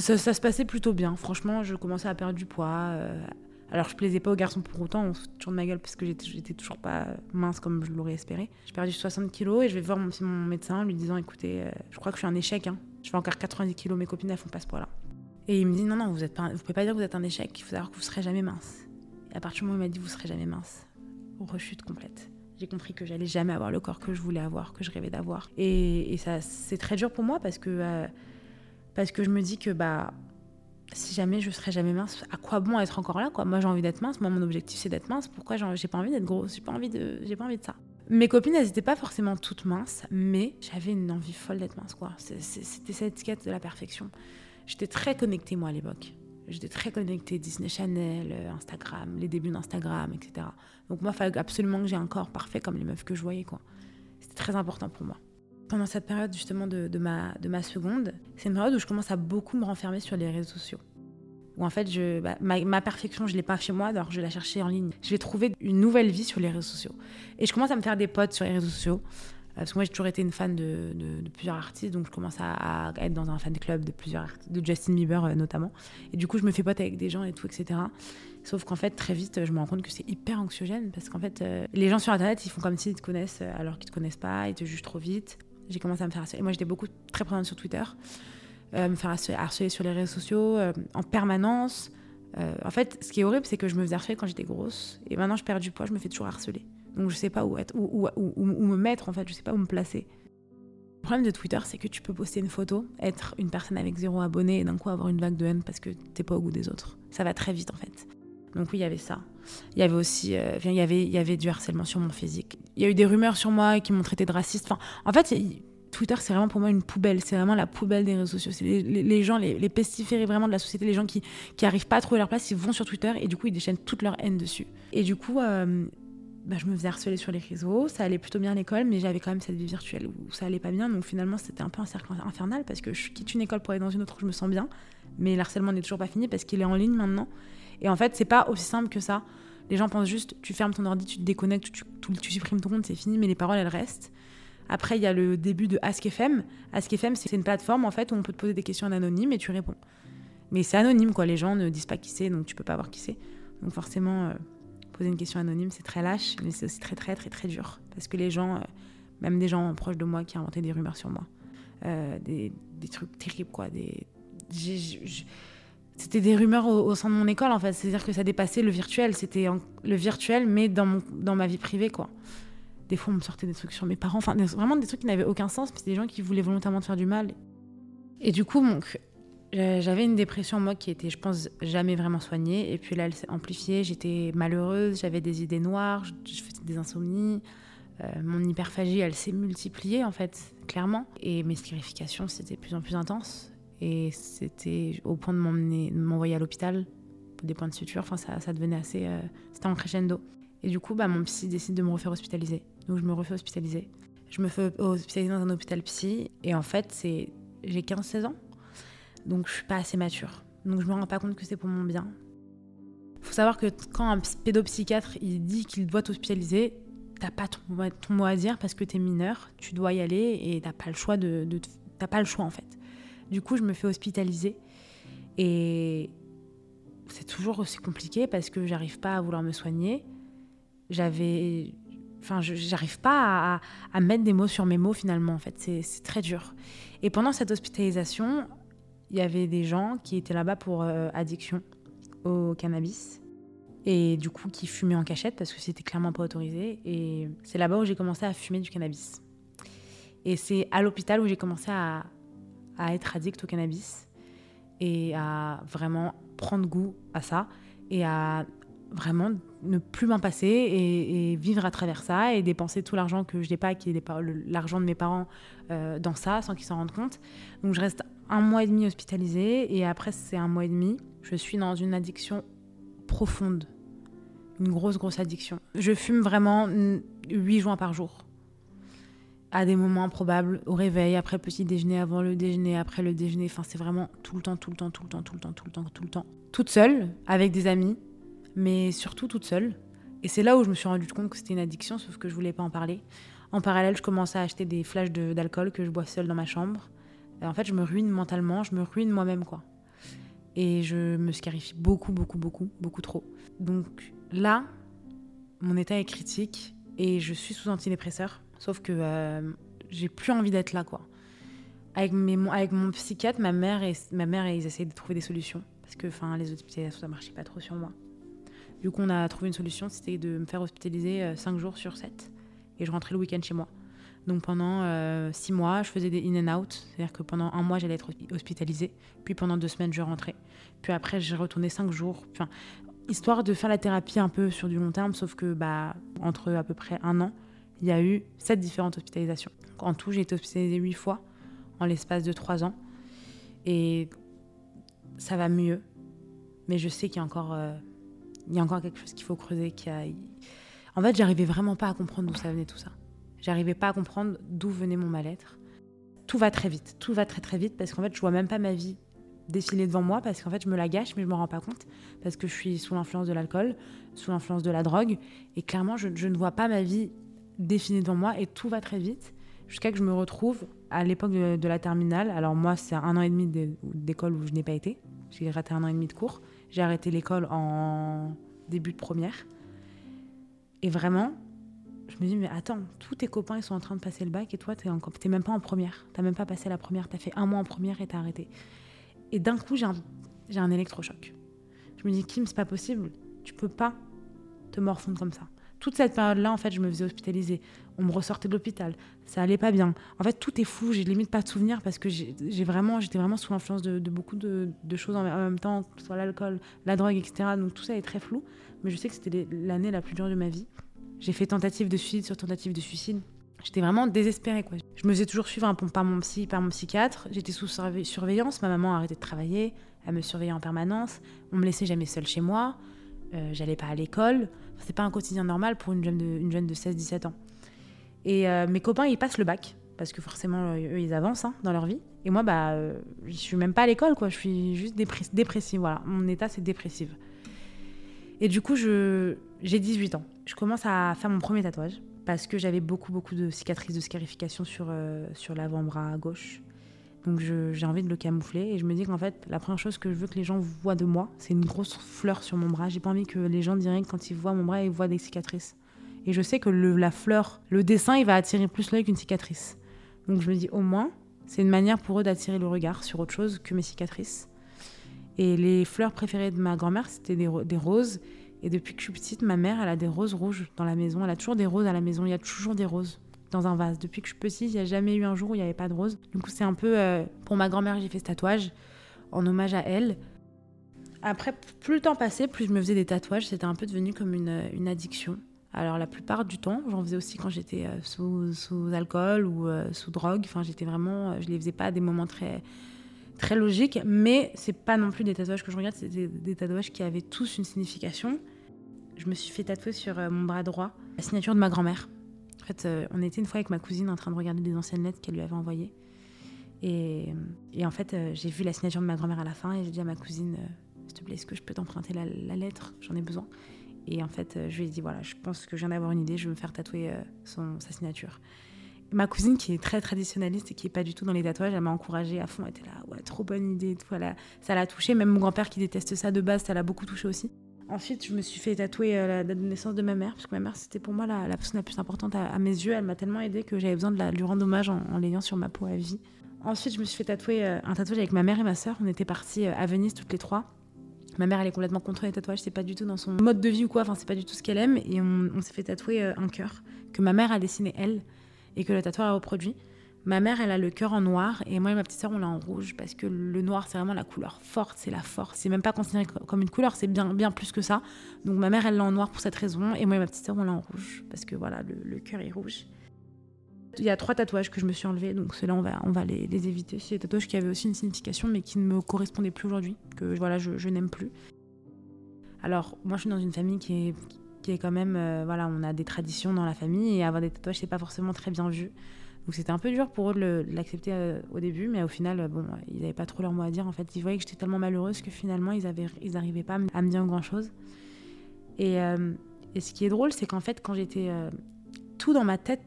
ça, se passait plutôt bien. Franchement, je commençais à perdre du poids. Euh, alors, je plaisais pas aux garçons pour autant, on se tourne ma gueule parce que j'étais toujours pas mince comme je l'aurais espéré. J'ai perdu 60 kilos et je vais voir mon, médecin lui disant écoutez, je crois que je suis un échec. Hein. Je fais encore 90 kilos, mes copines elles font pas ce poids-là. Et il me dit non, non, vous êtes pas, vous pouvez pas dire que vous êtes un échec, il faut savoir que vous serez jamais mince. Et à partir du moment où il m'a dit vous serez jamais mince, rechute complète. J'ai compris que j'allais jamais avoir le corps que je voulais avoir, que je rêvais d'avoir. Et, ça, c'est très dur pour moi parce que, euh, parce que je me dis que bah, si jamais je serais jamais mince, à quoi bon être encore là quoi? Moi j'ai envie d'être mince, moi mon objectif c'est d'être mince. Pourquoi j'ai pas envie d'être grosse? J'ai pas envie de, j'ai pas envie de ça. Mes copines, elles n'étaient pas forcément toutes minces, mais j'avais une envie folle d'être mince quoi. C'était cette étiquette de la perfection. J'étais très connectée moi à l'époque. J'étais très connectée Disney Channel, euh, Instagram, les débuts d'Instagram, etc. Donc moi, il fallait absolument que j'ai un corps parfait comme les meufs que je voyais. quoi. C'était très important pour moi. Pendant cette période justement de, ma, de ma seconde, c'est une période où je commence à beaucoup me renfermer sur les réseaux sociaux. Où en fait, je, bah, ma, perfection, je ne l'ai pas chez moi, alors je vais la chercher en ligne. Je vais trouver une nouvelle vie sur les réseaux sociaux. Et je commence à me faire des potes sur les réseaux sociaux. Euh, parce que moi, j'ai toujours été une fan de, plusieurs artistes, donc je commence à, être dans un fan club de plusieurs de Justin Bieber euh, notamment. Et du coup, je me fais pote avec des gens et tout, etc. Sauf qu'en fait, très vite, je me rends compte que c'est hyper anxiogène parce qu'en fait, euh, les gens sur Internet, ils font comme s'ils te connaissent alors qu'ils te connaissent pas, ils te jugent trop vite. J'ai commencé à me faire harceler. Moi, j'étais beaucoup très présente sur Twitter, me faire harceler sur les réseaux sociaux en permanence. en fait, ce qui est horrible, c'est que je me faisais harceler quand j'étais grosse. Et maintenant, je perds du poids, je me fais toujours harceler. Donc je sais pas où, être, où, me mettre en fait, je sais pas où me placer. Le problème de Twitter, c'est que tu peux poster une photo, être une personne avec zéro abonné et d'un coup avoir une vague de haine parce que t'es pas au goût des autres. Ça va très vite en fait. Donc oui, il y avait ça. Il y avait aussi, euh, il y avait, il y avait du harcèlement sur mon physique. Il y a eu des rumeurs sur moi qui m'ont traité de raciste. Enfin, en fait, Twitter, c'est vraiment pour moi une poubelle. C'est vraiment la poubelle des réseaux sociaux. Les, gens, les, pestiférés vraiment de la société, les gens qui qui arrivent pas à trouver leur place, ils vont sur Twitter et du coup ils déchaînent toute leur haine dessus. Et du coup, euh, bah, je me faisais harceler sur les réseaux, ça allait plutôt bien à l'école, mais j'avais quand même cette vie virtuelle où ça allait pas bien. Donc finalement, c'était un peu un cercle infernal parce que je quitte une école pour aller dans une autre où je me sens bien, mais l'harcèlement n'est toujours pas fini parce qu'il est en ligne maintenant. Et en fait, c'est pas aussi simple que ça. Les gens pensent juste, tu fermes ton ordi, tu te déconnectes, tu, supprimes ton compte, c'est fini, mais les paroles, elles restent. Après, il y a le début de AskFM. AskFM, c'est une plateforme en fait où on peut te poser des questions anonymes et tu réponds. Mais c'est anonyme, quoi. Les gens ne disent pas qui c'est, donc tu peux pas voir qui c'est. Donc forcément, euh, poser une question anonyme, c'est très lâche, mais c'est aussi très, très, très, très dur. Parce que les gens, euh, même des gens proches de moi qui inventé des rumeurs sur moi, euh, des, des, trucs terribles, quoi. Des, c'était des rumeurs au, sein de mon école, en fait. C'est-à-dire que ça dépassait le virtuel. C'était le virtuel, mais dans, mon, dans ma vie privée, quoi. Des fois, on me sortait des trucs sur mes parents. Enfin, vraiment des trucs qui n'avaient aucun sens. C'était des gens qui voulaient volontairement te faire du mal. Et du coup, donc, j'avais une dépression, moi, qui était, je pense, jamais vraiment soignée. Et puis là, elle s'est amplifiée. J'étais malheureuse, j'avais des idées noires, je, faisais des insomnies. Euh, mon hyperphagie, elle s'est multipliée, en fait, clairement. Et mes sclérifications, c'était de plus en plus intense. Et c'était au point de m'envoyer à l'hôpital pour des points de suture. Enfin, ça, ça devenait assez. Euh, c'était en crescendo. Et du coup, bah, mon psy décide de me refaire hospitaliser. Donc, je me refais hospitaliser. Je me fais hospitaliser dans un hôpital psy. Et en fait, c'est j'ai 15-16 ans. Donc je suis pas assez mature. Donc je me rends pas compte que c'est pour mon bien. Faut savoir que quand un pédopsychiatre il dit qu'il doit t'hospitaliser, t'as pas ton, mot à dire parce que tu es mineur, tu dois y aller et t'as pas le choix de, t'as pas le choix en fait. Du coup, je me fais hospitaliser et c'est toujours aussi compliqué parce que j'arrive pas à vouloir me soigner. J'avais, enfin, j'arrive pas à, mettre des mots sur mes mots finalement en fait. C'est très dur. Et pendant cette hospitalisation, il y avait des gens qui étaient là-bas pour euh, addiction au cannabis. et du coup qui fumait en cachette parce que c'était clairement pas autorisé. Et c'est là-bas où j'ai commencé à fumer du cannabis. Et c'est à l'hôpital où j'ai commencé à, à, être addict au cannabis et à vraiment prendre goût à ça et à vraiment ne plus m'en passer et, vivre à travers ça et dépenser tout l'argent que je n'ai pas, qui est l'argent de mes parents, euh, dans ça sans qu'ils s'en rendent compte. Donc je reste un mois et demi hospitalisée et après c'est un mois et demi, je suis dans une addiction profonde, une grosse grosse addiction. Je fume vraiment 8 joints par jour à des moments improbables, au réveil, après petit déjeuner, avant le déjeuner, après le déjeuner. Enfin, c'est vraiment tout le temps, tout le temps, tout le temps, tout le temps, tout le temps, tout le temps. Toute seule, avec des amis, mais surtout toute seule. Et c'est là où je me suis rendu compte que c'était une addiction, sauf que je voulais pas en parler. En parallèle, je commençais à acheter des flashs d'alcool que je bois seule dans ma chambre. Et en fait, je me ruine mentalement, je me ruine moi-même, quoi. Et je me scarifie beaucoup, beaucoup, beaucoup, beaucoup trop. Donc là, mon état est critique et je suis sous antidépresseur. Sauf que euh, j'ai plus envie d'être là, quoi. Avec, mes, avec mon psychiatre, ma mère et ma mère, ils essayaient de trouver des solutions parce que, enfin, les hospitalisations ça marchait pas trop sur moi. Du coup, on a trouvé une solution, c'était de me faire hospitaliser 5 euh, jours sur 7. Et je rentrais le week-end chez moi. Donc pendant 6 euh, mois, je faisais des in and out. C'est-à-dire que pendant un mois, j'allais être hospitalisée. Puis pendant deux semaines, je rentrais. Puis après, j'ai retourné 5 jours. Enfin, histoire de faire la thérapie un peu sur du long terme, sauf que bah, entre à peu près un an, il y a eu 7 différentes hospitalisations. en tout, j'ai été hospitalisée 8 fois en l'espace de 3 ans. Et ça va mieux. Mais je sais qu'il y a encore euh, quelque chose qu'il faut creuser. En fait, j'arrivais vraiment pas à comprendre d'où ça venait tout ça. J'arrivais pas à comprendre d'où venait mon mal-être. Tout va très vite, tout va très très vite parce qu'en fait, je vois même pas ma vie défiler devant moi parce qu'en fait, je me la gâche, mais je me rends pas compte parce que je suis sous l'influence de l'alcool, sous l'influence de la drogue, et clairement, je, ne vois pas ma vie défiler devant moi et tout va très vite jusqu'à que je me retrouve à l'époque de, la terminale. Alors moi, c'est un an et demi d'école où je n'ai pas été. J'ai raté un an et demi de cours. J'ai arrêté l'école en début de première. Et vraiment, je me dis, mais attends, tous tes copains, ils sont en train de passer le bac et toi, tu n'es même pas en première. Tu même pas passé la première. Tu as fait un mois en première et tu as arrêté. Et d'un coup, j'ai un, un électrochoc. Je me dis, Kim, c'est pas possible. Tu peux pas te morfondre comme ça toute cette période-là, en fait, je me faisais hospitaliser. On me ressortait de l'hôpital. Ça allait pas bien. En fait, tout est fou. J'ai limite pas de souvenirs parce que j'ai vraiment, j'étais vraiment sous l'influence de, beaucoup de, choses en, même temps, soit l'alcool, la drogue, etc. Donc tout ça est très flou. Mais je sais que c'était l'année la plus dure de ma vie. J'ai fait tentative de suicide sur tentative de suicide. J'étais vraiment désespérée. Quoi. Je me faisais toujours suivre par mon psy, par mon psychiatre. J'étais sous surveillance. Ma maman a arrêté de travailler. Elle me surveillait en permanence. On me laissait jamais seule chez moi. Euh, j'allais pas à l'école. C'est pas un quotidien normal pour une jeune de, une jeune de 16-17 ans. Et euh, mes copains, ils passent le bac, parce que forcément, eux, ils avancent hein, dans leur vie. Et moi, bah, euh, je suis même pas à l'école, quoi. Je suis juste dépressive. Voilà, mon état, c'est dépressive. Et du coup, j'ai 18 ans. Je commence à faire mon premier tatouage, parce que j'avais beaucoup, beaucoup de cicatrices de scarification sur, sur l'avant-bras gauche. Donc j'ai envie de le camoufler et je me dis qu'en fait, la première chose que je veux que les gens voient de moi, c'est une grosse fleur sur mon bras. J'ai pas envie que les gens diraient que quand ils voient mon bras, ils voient des cicatrices. Et je sais que la fleur, le dessin, il va attirer plus l'œil qu'une cicatrice. Donc je me dis au moins, c'est une manière pour eux d'attirer le regard sur autre chose que mes cicatrices. Et les fleurs préférées de ma grand-mère, c'était des, des, roses. Et depuis que je suis petite, ma mère, elle a des roses rouges dans la maison. Elle a toujours des roses à la maison. Il y a toujours des roses dans un vase. Depuis que je suis petite, il n'y a jamais eu un jour où il n'y avait pas de rose. Du coup, c'est un peu euh, pour ma grand-mère j'ai fait ce tatouage en hommage à elle. Après, plus le temps passait, plus je me faisais des tatouages. C'était un peu devenu comme une, une addiction. Alors la plupart du temps, j'en faisais aussi quand j'étais euh, sous, sous, alcool ou euh, sous drogue. Enfin, j'étais vraiment, je les faisais pas à des moments très très logiques, mais c'est pas non plus des tatouages que je regarde, c'est des, tatouages qui avaient tous une signification. Je me suis fait tatouer sur mon bras droit la signature de ma grand-mère. En fait, euh, on était une fois avec ma cousine en train de regarder des anciennes lettres qu'elle lui avait envoyées. Et, en fait, euh, j'ai vu la signature de ma grand-mère à la fin et j'ai dit à ma cousine euh, S'il te plaît, est-ce que je peux t'emprunter la, lettre? J'en ai besoin. Et en fait, je lui ai dit Voilà, je pense que je viens d'avoir une idée, je veux me faire tatouer son, sa signature. ma cousine, qui est très traditionnaliste et qui est pas du tout dans les tatouages, elle m'a encouragée à fond. Elle était là Ouais, trop bonne idée. Voilà. Ça l'a touchée. Même mon grand-père qui déteste ça de base, ça l'a beaucoup touché aussi. Ensuite, je me suis fait tatouer euh, la date de naissance de ma mère, parce que ma mère, c'était pour moi la, personne la plus importante à, mes yeux. Elle m'a tellement aidée que j'avais besoin de, lui rendre hommage en, l'ayant sur ma peau à vie. Ensuite, je me suis fait tatouer euh, un tatouage avec ma mère et ma sœur. On était partis euh, à Venise toutes les trois. Ma mère, elle est complètement contre les tatouages, c'est pas du tout dans son mode de vie ou quoi, enfin, c'est pas du tout ce qu'elle aime. Et on, s'est fait tatouer un cœur que ma mère a dessiné elle et que le tatoueur a reproduit. Ma mère, elle a le cœur en noir et moi et ma petite sœur, on l'a en rouge parce que le noir, c'est vraiment la couleur forte, c'est la force. C'est même pas considéré comme une couleur, c'est bien, bien plus que ça. Donc ma mère, elle l'a en noir pour cette raison et moi et ma petite sœur, on l'a en rouge parce que voilà, le, cœur est rouge. Il y a trois tatouages que je me suis enlevés, donc ceux-là, on va, on va les, éviter. C'est des tatouages qui avaient aussi une signification, mais qui ne me correspondaient plus aujourd'hui, que voilà, je, n'aime plus. Alors, moi, je suis dans une famille qui est, qui est quand même, euh, voilà, on a des traditions dans la famille, et avoir des tatouages, c'est pas forcément très bien vu. Donc c'était un peu dur pour eux de l'accepter euh, au début, mais au final, euh, bon, ils n'avaient pas trop leur mot à dire. En fait, ils voyaient que j'étais tellement malheureuse que finalement, ils n'arrivaient ils pas à me dire grand-chose. Et, euh, et, ce qui est drôle, c'est qu'en fait, quand j'étais... tout dans ma tête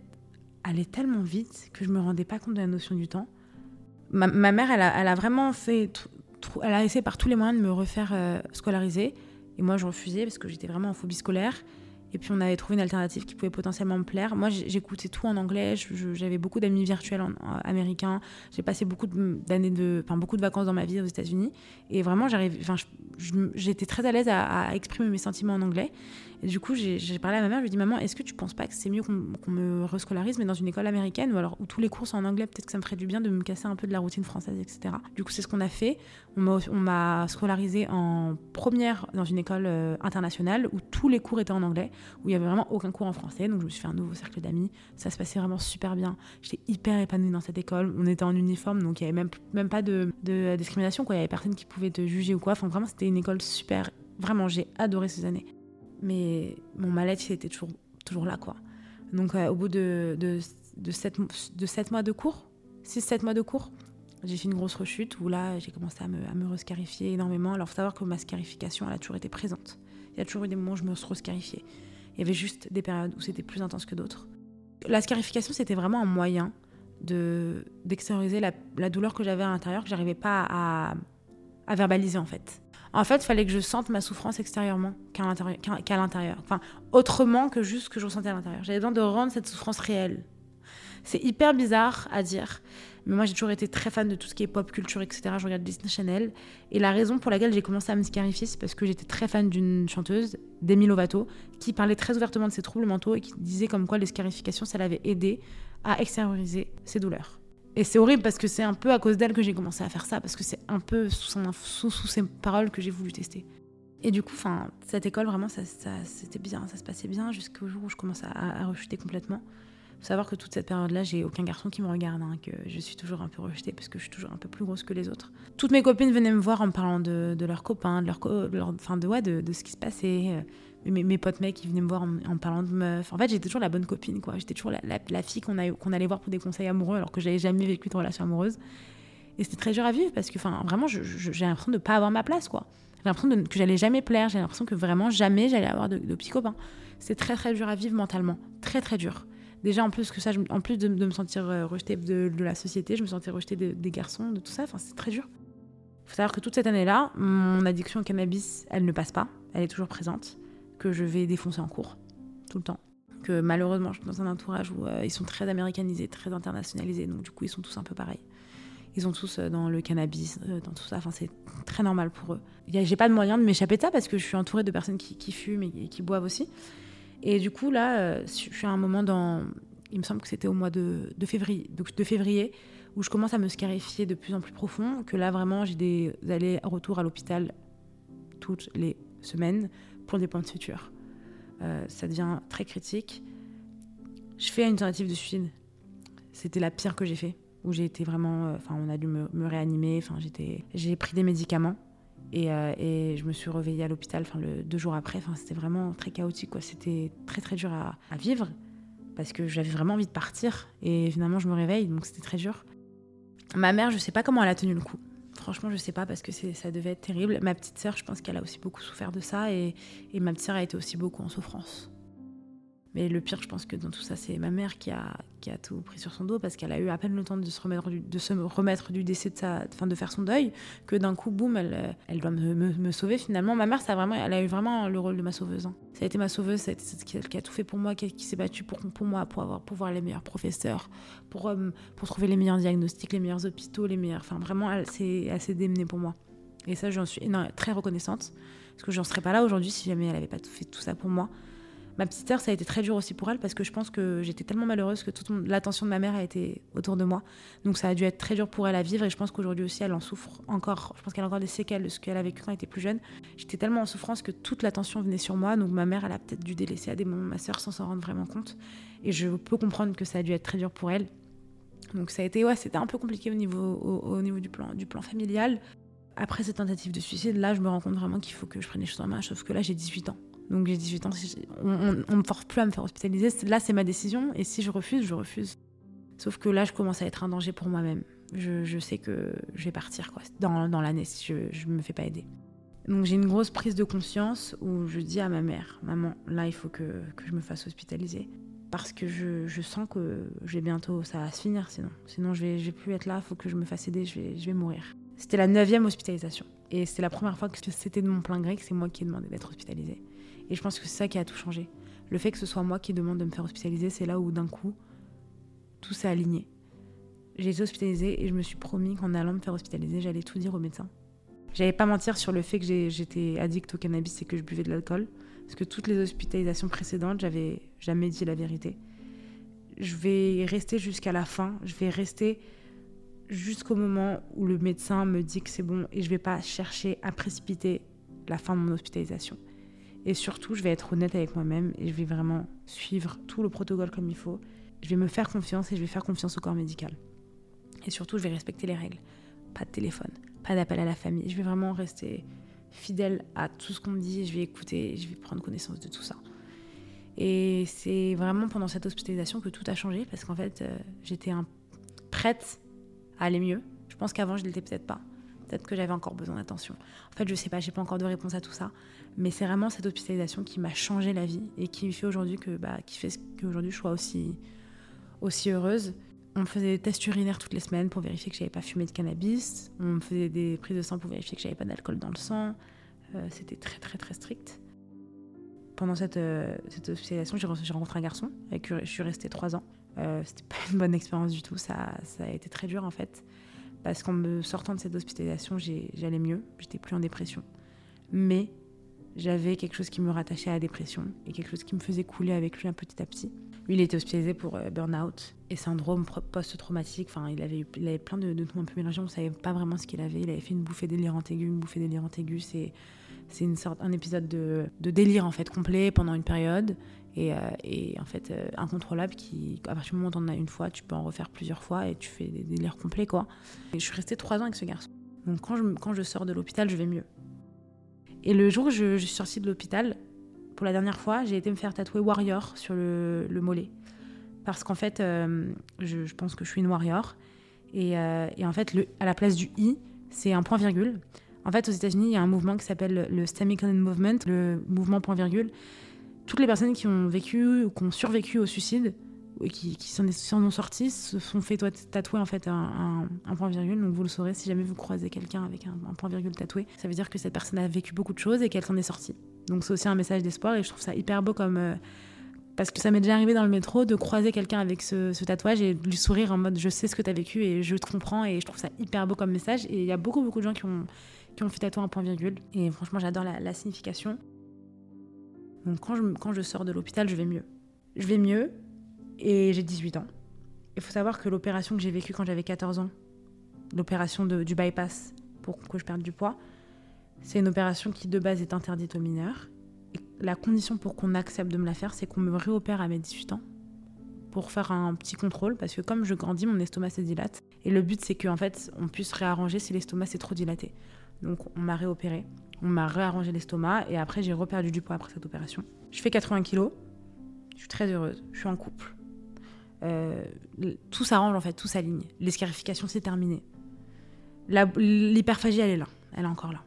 allait tellement vite que je me rendais pas compte de la notion du temps. Ma, ma mère, elle a, elle a, vraiment fait... elle a essayé par tous les moyens de me refaire scolariser. Et moi, je refusais parce que j'étais vraiment en phobie scolaire. Et puis on avait trouvé une alternative qui pouvait potentiellement me plaire. Moi, j'écoutais tout en anglais. J'avais beaucoup d'amis virtuels en, américains. J'ai passé beaucoup d'années de, enfin beaucoup de vacances dans ma vie aux États-Unis. Et vraiment, j'arrive, enfin, j'étais très à l'aise à, exprimer mes sentiments en anglais. Et du coup, j'ai parlé à ma mère, je lui ai dit Maman, est-ce que tu penses pas que c'est mieux qu'on me rescolarise, mais dans une école américaine, ou alors où tous les cours sont en anglais Peut-être que ça me ferait du bien de me casser un peu de la routine française, etc. Du coup, c'est ce qu'on a fait. On m'a scolarisé en première dans une école euh, internationale où tous les cours étaient en anglais, où il y avait vraiment aucun cours en français. Donc, je me suis fait un nouveau cercle d'amis. Ça se passait vraiment super bien. J'étais hyper épanouie dans cette école. On était en uniforme, donc il n'y avait même, pas de, discrimination. Il n'y avait personne qui pouvait te juger ou quoi. Enfin, vraiment, c'était une école super. Vraiment, j'ai adoré ces années mais mon mal-être était toujours, toujours là, quoi. Donc, au bout de, de, de, 7, de mois de cours, 6-7 mois de cours, j'ai fait une grosse rechute où là, j'ai commencé à me, à me rescarifier énormément. Alors, faut savoir que ma scarification, elle a toujours été présente. Il y a toujours eu des moments où je me suis. Il y avait juste des périodes où c'était plus intense que d'autres. La scarification, c'était vraiment un moyen de d'extérioriser la, douleur que j'avais à l'intérieur, que j'arrivais pas à verbaliser en fait. En fait, il fallait que je sente ma souffrance extérieurement qu'à l'intérieur. Enfin, autrement que juste ce que je ressentais à l'intérieur. J'avais besoin de rendre cette souffrance réelle. C'est hyper bizarre à dire, mais moi j'ai toujours été très fan de tout ce qui est pop culture, etc. Je regarde Disney Channel. Et la raison pour laquelle j'ai commencé à me scarifier, c'est parce que j'étais très fan d'une chanteuse, Demi Lovato, qui parlait très ouvertement de ses troubles mentaux et qui disait comme quoi les scarifications, ça l'avait aidé à extérioriser ses douleurs. Et c'est horrible parce que c'est un peu à cause d'elle que j'ai commencé à faire ça, parce que c'est un peu sous, ses paroles que j'ai voulu tester. Et du coup, cette école, vraiment, ça, c'était bien, ça se passait bien jusqu'au jour où je commence à, rechuter complètement. Il faut savoir que toute cette période-là, j'ai aucun garçon qui me regarde, hein, que je suis toujours un peu rejetée parce que je suis toujours un peu plus grosse que les autres. Toutes mes copines venaient me voir en me parlant de, leurs copains, de, leur, enfin de, ce qui se passait. Mes, potes mecs qui venaient me voir en, parlant de meufs. En fait, j'étais toujours la bonne copine, quoi. J'étais toujours la, fille qu'on allait voir pour des conseils amoureux alors que j'avais jamais vécu de relation amoureuse. Et c'était très dur à vivre parce que, enfin, vraiment, j'ai l'impression de ne pas avoir ma place, quoi. J'ai l'impression que j'allais jamais plaire. J'ai l'impression que vraiment jamais j'allais avoir de, de. C'est très très dur à vivre mentalement, très très dur. Déjà, en plus que ça, en plus de, me sentir euh, rejetée de, la société, je me sentais rejetée des garçons, de tout ça. Enfin, c'est très dur. Il faut savoir que toute cette année-là, mon addiction au cannabis, elle ne passe pas. Elle est toujours présente que je vais défoncer en cours, tout le temps. Que malheureusement, je suis dans un entourage où euh, ils sont très américanisés, très internationalisés, donc du coup, ils sont tous un peu pareils. Ils sont tous euh, dans le cannabis, euh, dans tout ça. Enfin, c'est très normal pour eux. J'ai pas de moyen de m'échapper de ça parce que je suis entourée de personnes qui, fument et, qui boivent aussi. Et du coup, là, je suis à un moment dans. Il me semble que c'était au mois de, février, de, février, où je commence à me scarifier de plus en plus profond. Que là, vraiment, j'ai des allers-retours à l'hôpital toutes les semaines pour des points de suture. Euh, ça devient très critique. Je fais une tentative de suicide. C'était la pire que j'ai fait, où j'ai été vraiment. Euh, enfin, on a dû me, réanimer. Enfin, j'étais, j'ai pris des médicaments et, euh, et, je me suis réveillée à l'hôpital. Enfin, deux jours après. Enfin, c'était vraiment très chaotique. Quoi. C'était très très dur à, à vivre parce que j'avais vraiment envie de partir et finalement je me réveille, donc c'était très dur. Ma mère, je sais pas comment elle a tenu le coup. Franchement, je sais pas parce que ça devait être terrible. Ma petite sœur, je pense qu'elle a aussi beaucoup souffert de ça et, et ma petite sœur a été aussi beaucoup en souffrance. Mais le pire, je pense que dans tout ça, c'est ma mère qui a, qui a tout pris sur son dos parce qu'elle a eu à peine le temps de se remettre du, de se remettre du décès de sa, fin, de faire son deuil, que d'un coup, boum, elle, elle doit me, me, sauver finalement. Ma mère, ça vraiment, elle a eu vraiment le rôle de ma sauveuse. Hein. Ça a été ma sauveuse, c'est celle qui a tout fait pour moi, qui, s'est battue pour, pour moi, pour avoir, pour voir les meilleurs professeurs, pour, euh, pour trouver les meilleurs diagnostics, les meilleurs hôpitaux, les meilleurs. Enfin, vraiment, elle s'est démenée pour moi. Et ça, j'en suis très reconnaissante. Parce que j'en serais pas là aujourd'hui si jamais elle n'avait pas fait tout ça pour moi. Ma petite sœur, ça a été très dur aussi pour elle parce que je pense que j'étais tellement malheureuse que toute l'attention de ma mère a été autour de moi. Donc ça a dû être très dur pour elle à vivre et je pense qu'aujourd'hui aussi elle en souffre encore. Je pense qu'elle a encore des séquelles de ce qu'elle a vécu quand elle était plus jeune. J'étais tellement en souffrance que toute l'attention venait sur moi. Donc ma mère, elle a peut-être dû délaisser à des moments ma sœur sans s'en rendre vraiment compte. Et je peux comprendre que ça a dû être très dur pour elle. Donc ça a été, ouais, c'était un peu compliqué au niveau, au, niveau du, plan, du plan familial. Après cette tentative de suicide, là, je me rends compte vraiment qu'il faut que je prenne les choses en main, sauf que là, j'ai 18 ans. Donc j'ai 18 ans, on, ne me force plus à me faire hospitaliser. Là, c'est ma décision, et si je refuse, je refuse. Sauf que là, je commence à être un danger pour moi-même. Je, sais que je vais partir quoi, dans, dans l'année si je ne me fais pas aider. Donc j'ai une grosse prise de conscience où je dis à ma mère, maman, là, il faut que, que je me fasse hospitaliser. Parce que je, je sens que j'ai bientôt, ça va se finir sinon. Sinon, je vais, je vais plus être là, il faut que je me fasse aider, je vais, je vais mourir. C'était la neuvième hospitalisation. Et c'était la première fois que c'était de mon plein gré que c'est moi qui ai demandé d'être hospitalisée. Et je pense que c'est ça qui a tout changé. Le fait que ce soit moi qui demande de me faire hospitaliser, c'est là où d'un coup, tout s'est aligné. J'ai été hospitalisée et je me suis promis qu'en allant me faire hospitaliser, j'allais tout dire au médecin. J'allais pas mentir sur le fait que j'étais addict au cannabis et que je buvais de l'alcool. Parce que toutes les hospitalisations précédentes, j'avais jamais dit la vérité. Je vais rester jusqu'à la fin. Je vais rester jusqu'au moment où le médecin me dit que c'est bon et je vais pas chercher à précipiter la fin de mon hospitalisation. Et surtout, je vais être honnête avec moi-même et je vais vraiment suivre tout le protocole comme il faut. Je vais me faire confiance et je vais faire confiance au corps médical. Et surtout, je vais respecter les règles. Pas de téléphone, pas d'appel à la famille. Je vais vraiment rester fidèle à tout ce qu'on me dit. Je vais écouter, je vais prendre connaissance de tout ça. Et c'est vraiment pendant cette hospitalisation que tout a changé parce qu'en fait, euh, j'étais prête à aller mieux. Je pense qu'avant, je ne l'étais peut-être pas. Peut-être que j'avais encore besoin d'attention. En fait, je sais pas, j'ai pas encore de réponse à tout ça. Mais c'est vraiment cette hospitalisation qui m'a changé la vie et qui fait aujourd'hui que, bah, qui fait qu'aujourd'hui je sois aussi, heureuse. On me faisait des tests urinaires toutes les semaines pour vérifier que j'avais pas fumé de cannabis. On me faisait des prises de sang pour vérifier que j'avais pas d'alcool dans le sang. Euh, c'était très très très strict. Pendant cette, euh, hospitalisation, j'ai rencontré un garçon avec qui je suis restée trois ans. Euh, c'était pas une bonne expérience du tout. Ça, ça a été très dur en fait parce qu'en me sortant de cette hospitalisation, j'allais mieux, j'étais plus en dépression. Mais j'avais quelque chose qui me rattachait à la dépression et quelque chose qui me faisait couler avec lui un petit à petit. Lui, il était hospitalisé pour euh, burn-out et syndrome post-traumatique. Enfin, il avait, il avait plein de, de un peu mélangés. On ne savait pas vraiment ce qu'il avait. Il avait fait une bouffée délirante aiguë. Une bouffée délirante aiguë, c'est c'est une sorte un épisode de, délire en fait complet pendant une période et, euh, et en fait euh, incontrôlable qui à partir du moment où en as une fois tu peux en refaire plusieurs fois et tu fais des délires complets quoi et je suis restée trois ans avec ce garçon donc quand je, quand je sors de l'hôpital je vais mieux et le jour où je, suis sortie de l'hôpital pour la dernière fois j'ai été me faire tatouer warrior sur le, le mollet. Parce qu'en fait euh, je, pense que je suis une warrior. Et, et en fait à la place du i c'est un point virgule. En fait, aux États-Unis, il y a un mouvement qui s'appelle le Semicolon Movement, le mouvement point virgule. Toutes les personnes qui ont vécu ou qui ont survécu au suicide qui, s'en ont sortis se sont fait tatouer en fait un, point virgule. Donc vous le saurez si jamais vous croisez quelqu'un avec un, point virgule tatoué, ça veut dire que cette personne a vécu beaucoup de choses et qu'elle s'en est sortie. Donc c'est aussi un message d'espoir et je trouve ça hyper beau comme euh, parce que ça m'est déjà arrivé dans le métro de croiser quelqu'un avec ce, tatouage et de lui sourire en mode je sais ce que tu as vécu et je te comprends et je trouve ça hyper beau comme message et il y a beaucoup beaucoup de gens qui ont qui ont fait tatouer un point virgule. Et franchement, j'adore la, signification. Donc quand je, quand je sors de l'hôpital, je vais mieux. Je vais mieux et j'ai 18 ans. Il faut savoir que l'opération que j'ai vécue quand j'avais 14 ans, l'opération du bypass pour que je perde du poids, c'est une opération qui de base est interdite aux mineurs. La condition pour qu'on accepte de me la faire, c'est qu'on me réopère à mes 18 ans pour faire un petit contrôle parce que comme je grandis, mon estomac se dilate. Et le but, c'est qu'en fait, on puisse réarranger si l'estomac s'est trop dilaté. Donc on m'a réopéré, on m'a réarrangé l'estomac et après j'ai reperdu du poids après cette opération. Je fais 80 kilos, je suis très heureuse, je suis en couple. Euh, tout s'arrange en fait, tout s'aligne. L'escarification c'est terminé. L'hyperphagie elle est là, elle est encore là.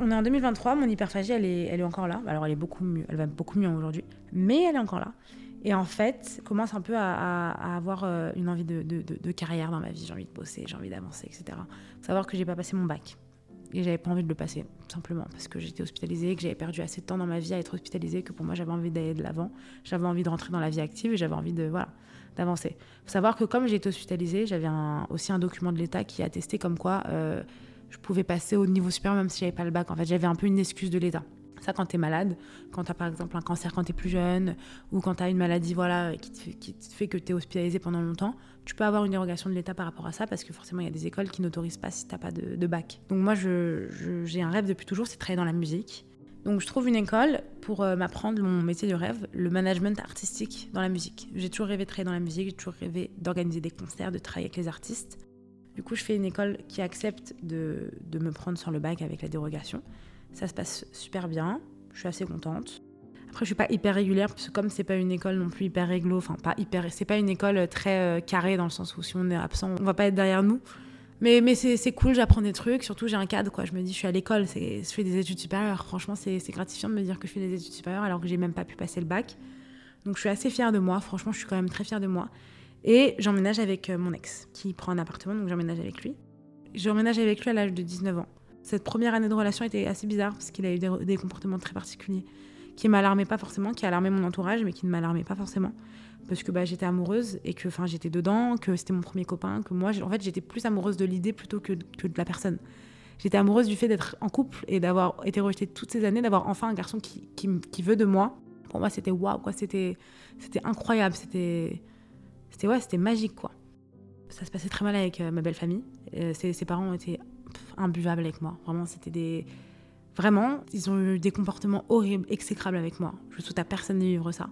On est en 2023, mon hyperphagie elle est, elle est encore là. Alors elle est beaucoup mieux, elle va beaucoup mieux aujourd'hui, mais elle est encore là. Et en fait, commence un peu à, avoir euh, une envie de, carrière dans ma vie. J'ai envie de bosser, j'ai envie d'avancer, etc. Faut savoir que j'ai pas passé mon bac. Et j'avais pas envie de le passer, simplement, parce que j'étais hospitalisée, que j'avais perdu assez de temps dans ma vie à être hospitalisée, que pour moi j'avais envie d'aller de l'avant, j'avais envie de rentrer dans la vie active et j'avais envie de voilà d'avancer. Faut savoir que comme j'ai été hospitalisée, j'avais aussi un document de l'État qui attestait comme quoi euh, je pouvais passer au niveau supérieur même si j'avais pas le bac. En fait, j'avais un peu une excuse de l'État. Ça, quand tu es malade, quand tu as par exemple un cancer quand tu es plus jeune, ou quand tu as une maladie voilà, qui, te fait, que tu es hospitalisé pendant longtemps, tu peux avoir une dérogation de l'État par rapport à ça, parce que forcément, il y a des écoles qui n'autorisent pas si tu pas de, bac. Donc moi, j'ai un rêve depuis toujours, c'est de travailler dans la musique. Donc je trouve une école pour euh, m'apprendre mon métier de rêve, le management artistique dans la musique. J'ai toujours rêvé de travailler dans la musique, j'ai toujours rêvé d'organiser des concerts, de travailler avec les artistes. Du coup, je fais une école qui accepte de, de me prendre sur le bac avec la dérogation. Ça se passe super bien, je suis assez contente. Après, je suis pas hyper régulière parce que comme c'est pas une école non plus hyper réglo, enfin pas hyper, c'est pas une école très euh, carrée dans le sens où si on est absent, on va pas être derrière nous. Mais, mais c'est cool, j'apprends des trucs, surtout j'ai un cadre, quoi. Je me dis, je suis à l'école, je fais des études supérieures. Franchement, c'est gratifiant de me dire que je fais des études supérieures alors que j'ai même pas pu passer le bac. Donc je suis assez fière de moi, franchement, je suis quand même très fière de moi. Et j'emménage avec euh, mon ex, qui prend un appartement, donc j'emménage avec lui. J'emménage avec lui à l'âge de 19 ans. Cette première année de relation était assez bizarre, parce qu'il a eu des, comportements très particuliers, qui m'alarmaient pas forcément, qui alarmaient mon entourage, mais qui ne m'alarmaient pas forcément parce que bah, j'étais amoureuse et que j'étais dedans, que c'était mon premier copain, que moi en fait j'étais plus amoureuse de l'idée plutôt que, que, de la personne. J'étais amoureuse du fait d'être en couple et d'avoir été rejetée toutes ces années, d'avoir enfin un garçon qui, veut de moi. Pour moi c'était waouh quoi, c'était incroyable, c'était magique quoi. Ça se passait très mal avec euh, ma belle famille. Euh, ses, ses, parents étaient imbuvables avec moi. Vraiment c'était des vraiment ils ont eu des comportements horribles, exécrables avec moi. Je souhaite à personne de vivre ça.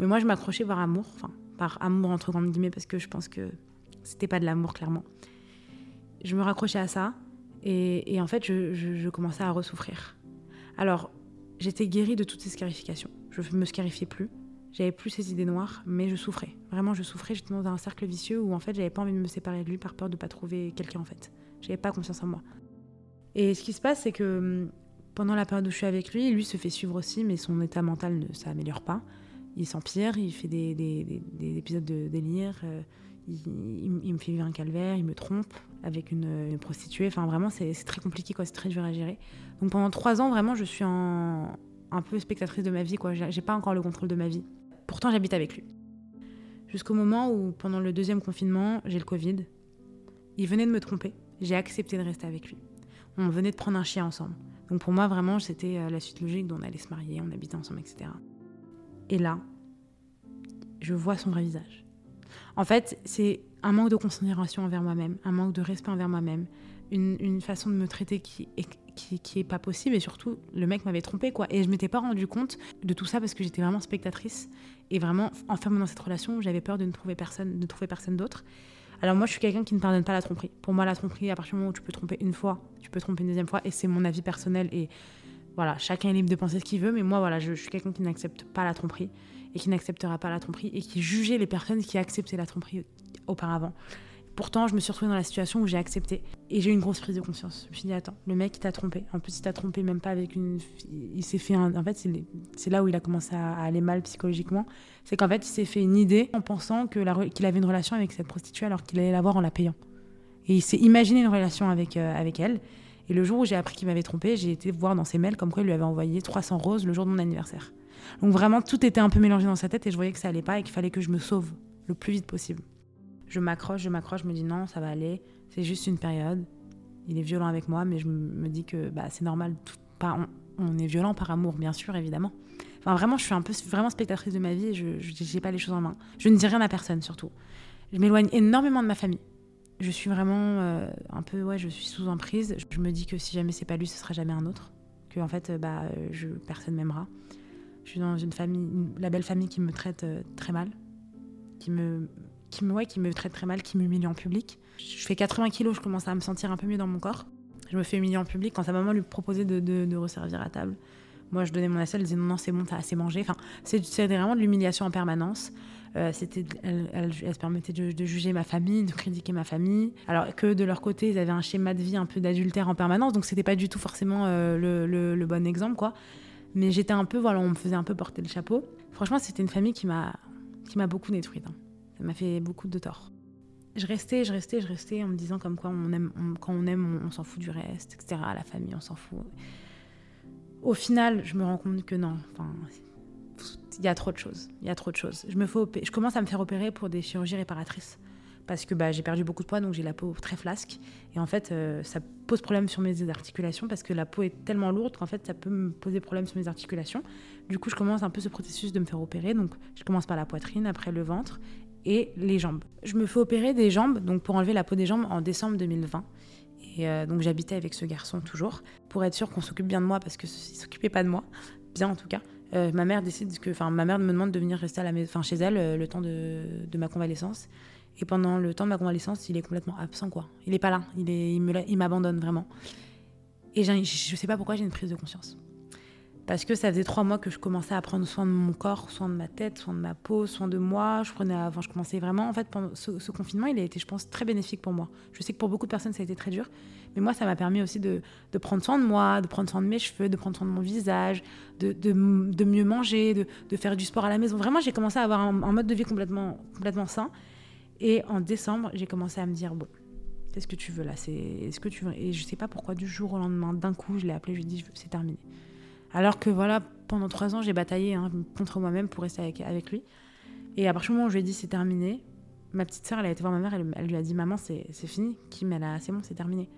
Mais moi, je m'accrochais par amour, enfin, par amour entre grandes guillemets, parce que je pense que c'était pas de l'amour, clairement. Je me raccrochais à ça, et, en fait, je, commençais à ressouffrir. Alors, j'étais guérie de toutes ces scarifications. Je me scarifiais plus, j'avais plus ces idées noires, mais je souffrais. Vraiment, je souffrais. J'étais dans un cercle vicieux où, en fait, j'avais pas envie de me séparer de lui par peur de pas trouver quelqu'un, en fait. J'avais pas confiance en moi. Et ce qui se passe, c'est que hum, pendant la période où je suis avec lui, lui se fait suivre aussi, mais son état mental ne s'améliore pas il s'empire, il fait des, des, des, épisodes de délire, euh, il, me fait vivre un calvaire, il me trompe avec une, prostituée. Enfin, vraiment, c'est très compliqué, quoi. C'est très dur à gérer. Donc pendant trois ans, vraiment, je suis un peu spectatrice de ma vie, quoi. J'ai pas encore le contrôle de ma vie. Pourtant, j'habite avec lui. Jusqu'au moment où, pendant le deuxième confinement, j'ai le Covid. Il venait de me tromper. J'ai accepté de rester avec lui. On venait de prendre un chien ensemble. Donc pour moi, vraiment, c'était euh, la suite logique dont on allait se marier, on habitait ensemble, etc. Et là, je vois son vrai visage. En fait, c'est un manque de considération envers moi-même, un manque de respect envers moi-même, une, façon de me traiter qui est, qui, est pas possible et surtout le mec m'avait trompé quoi et je m'étais pas rendu compte de tout ça parce que j'étais vraiment spectatrice et vraiment enfermée dans cette relation j'avais peur de ne trouver personne trouver personne d'autre alors moi je suis quelqu'un qui ne pardonne pas la tromperie pour moi la tromperie à partir du moment où tu peux tromper une fois tu peux tromper une deuxième fois et c'est mon avis personnel et voilà, chacun est libre de penser ce qu'il veut, mais moi, voilà, je, suis quelqu'un qui n'accepte pas la tromperie et qui n'acceptera pas la tromperie et qui jugeait les personnes qui acceptaient la tromperie auparavant. Pourtant, je me suis retrouvée dans la situation où j'ai accepté et j'ai eu une grosse prise de conscience. Je me suis dit, attends, le mec, il t'a trompé. En plus, il t'a trompé même pas avec une. Il s'est fait En fait, c'est là où il a commencé à, aller mal psychologiquement. C'est qu'en fait, il s'est fait une idée en pensant qu'il avait une relation avec cette prostituée alors qu'il allait l'avoir en la payant. Et il s'est imaginé une relation avec, euh, avec elle. Et le jour où j'ai appris qu'il m'avait trompé, j'ai été voir dans ses mails comme quoi il lui avait envoyé 300 roses le jour de mon anniversaire. Donc vraiment, tout était un peu mélangé dans sa tête et je voyais que ça allait pas et qu'il fallait que je me sauve le plus vite possible. Je m'accroche, je m'accroche, je me dis non, ça va aller, c'est juste une période. Il est violent avec moi, mais je me dis que bah, c'est normal. pas, on, est violent par amour, bien sûr, évidemment. Enfin, vraiment, je suis un peu vraiment spectatrice de ma vie et je n'ai pas les choses en main. Je ne dis rien à personne, surtout. Je m'éloigne énormément de ma famille je suis vraiment euh, un peu, ouais, je suis sous emprise. Je me dis que si jamais c'est pas lui, ce sera jamais un autre. Que en fait, bah, personne m'aimera. Je suis dans une famille, la belle famille qui me traite euh, très mal, qui me, qui me, ouais, qui me traite très mal, qui m'humilie en public. Je fais 80 kilos, je commence à me sentir un peu mieux dans mon corps. Je me fais humilier en public quand sa maman lui proposait de, resservir à table. Moi, je donnais mon assiette, elle disait non, non, c'est bon, t'as assez mangé. Enfin, c'est vraiment de l'humiliation en permanence. Euh, c'était, elle, se permettait de, juger ma famille, de critiquer ma famille. Alors que de leur côté, ils avaient un schéma de vie un peu d'adultère en permanence, donc c'était pas du tout forcément euh, le, bon exemple, quoi. Mais j'étais un peu, voilà, on me faisait un peu porter le chapeau. Franchement, c'était une famille qui m'a, qui m'a beaucoup détruite. Hein. M'a fait beaucoup de tort. Je restais, je restais, je restais en me disant comme quoi aime, quand on aime, on, s'en fout du reste, etc. La famille, on s'en fout. Au final, je me rends compte que non. Enfin, il y a trop de choses. Il y a trop de choses. Je, me fais je commence à me faire opérer pour des chirurgies réparatrices. parce que bah, j'ai perdu beaucoup de poids, donc j'ai la peau très flasque. Et en fait, euh, ça pose problème sur mes articulations parce que la peau est tellement lourde qu'en fait, ça peut me poser problème sur mes articulations. Du coup, je commence un peu ce processus de me faire opérer. Donc, je commence par la poitrine, après le ventre et les jambes. Je me fais opérer des jambes, donc pour enlever la peau des jambes en décembre 2020. Et euh, donc, j'habitais avec ce garçon toujours pour être sûr qu'on s'occupe bien de moi parce que ne s'occupait pas de moi, bien en tout cas. Euh, ma mère décide que, enfin, ma mère me demande de venir rester à la maison, chez elle le temps de, ma convalescence. Et pendant le temps de ma convalescence, il est complètement absent, quoi. Il est pas là. Il, est, il m'abandonne vraiment. Et je ne sais pas pourquoi j'ai une prise de conscience. Parce que ça faisait trois mois que je commençais à prendre soin de mon corps, soin de ma tête, soin de ma peau, soin de moi. Je prenais avant, je commençais vraiment. En fait, ce, confinement, il a été, je pense, très bénéfique pour moi. Je sais que pour beaucoup de personnes, ça a été très dur. Mais moi, ça m'a permis aussi de, prendre soin de moi, de prendre soin de mes cheveux, de prendre soin de mon visage, de, mieux manger, de, faire du sport à la maison. Vraiment, j'ai commencé à avoir un, mode de vie complètement, complètement sain. Et en décembre, j'ai commencé à me dire bon, qu'est-ce que tu veux là? C'est est-ce que tu veux? Et je sais pas pourquoi du jour au lendemain, d'un coup, je l'ai appelé, je lui ai dit c'est terminé. Alors que voilà, pendant trois ans, j'ai bataillé hein, contre moi-même pour rester avec, lui. Et à partir du moment où je lui ai dit c'est terminé, ma petite sœur, elle a été voir ma mère, elle, elle lui a dit maman, c'est fini. Kim, elle a c'est bon, c'est terminé.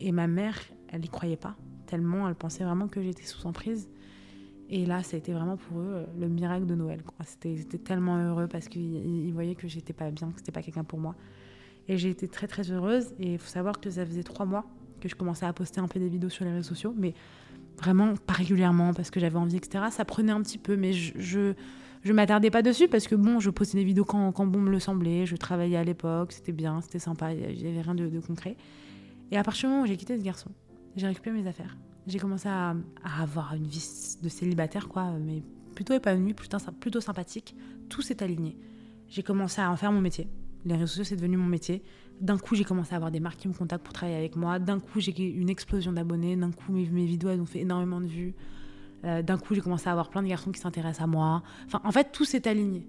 Et ma mère, elle y croyait pas, tellement elle pensait vraiment que j'étais sous emprise. Et là, ça a été vraiment pour eux euh, le miracle de Noël. C'était tellement heureux parce qu'ils voyaient que j'étais pas bien, que c'était pas quelqu'un pour moi. Et j'ai été très très heureuse. Et il faut savoir que ça faisait trois mois que je commençais à poster un peu des vidéos sur les réseaux sociaux, mais vraiment pas régulièrement parce que j'avais envie, etc. Ça prenait un petit peu, mais je, je, je m'attardais pas dessus parce que bon, je postais des vidéos quand, quand bon me le semblait. Je travaillais à l'époque, c'était bien, c'était sympa, il n'y avait rien de, concret. Et à partir du moment où j'ai quitté ce garçon, j'ai récupéré mes affaires j'ai commencé à, avoir une vie de célibataire, quoi, mais plutôt épanouie, plutôt, plutôt sympathique. Tout s'est aligné. J'ai commencé à en faire mon métier. Les réseaux sociaux, c'est devenu mon métier. D'un coup, j'ai commencé à avoir des marques qui me contactent pour travailler avec moi. D'un coup, j'ai une explosion d'abonnés. D'un coup, mes, vidéos, elles ont fait énormément de vues. Euh, d'un coup, j'ai commencé à avoir plein de garçons qui s'intéressent à moi. Enfin, en fait, tout s'est aligné.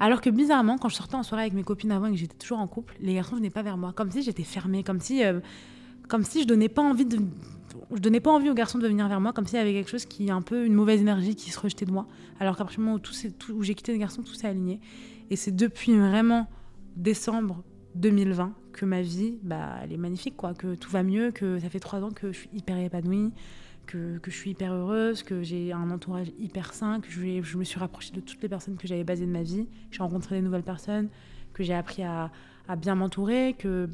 Alors que bizarrement, quand je sortais en soirée avec mes copines avant et que j'étais toujours en couple, les garçons venaient pas vers moi. Comme si j'étais fermée, comme si, euh, comme si je donnais pas envie de, je donnais pas envie aux garçons de venir vers moi comme s'il y avait quelque chose qui un peu une mauvaise énergie qui se rejetait de moi. Alors qu'après le moment où, tout où j'ai quitté les garçons, tout s'est aligné. Et c'est depuis vraiment décembre 2020 que ma vie, bah, elle est magnifique, quoi. Que tout va mieux, que ça fait trois ans que je suis hyper épanouie, que, que je suis hyper heureuse, que j'ai un entourage hyper sain, que je, me suis rapprochée de toutes les personnes que j'avais basées de ma vie. J'ai rencontré des nouvelles personnes, que j'ai appris à, à bien m'entourer, que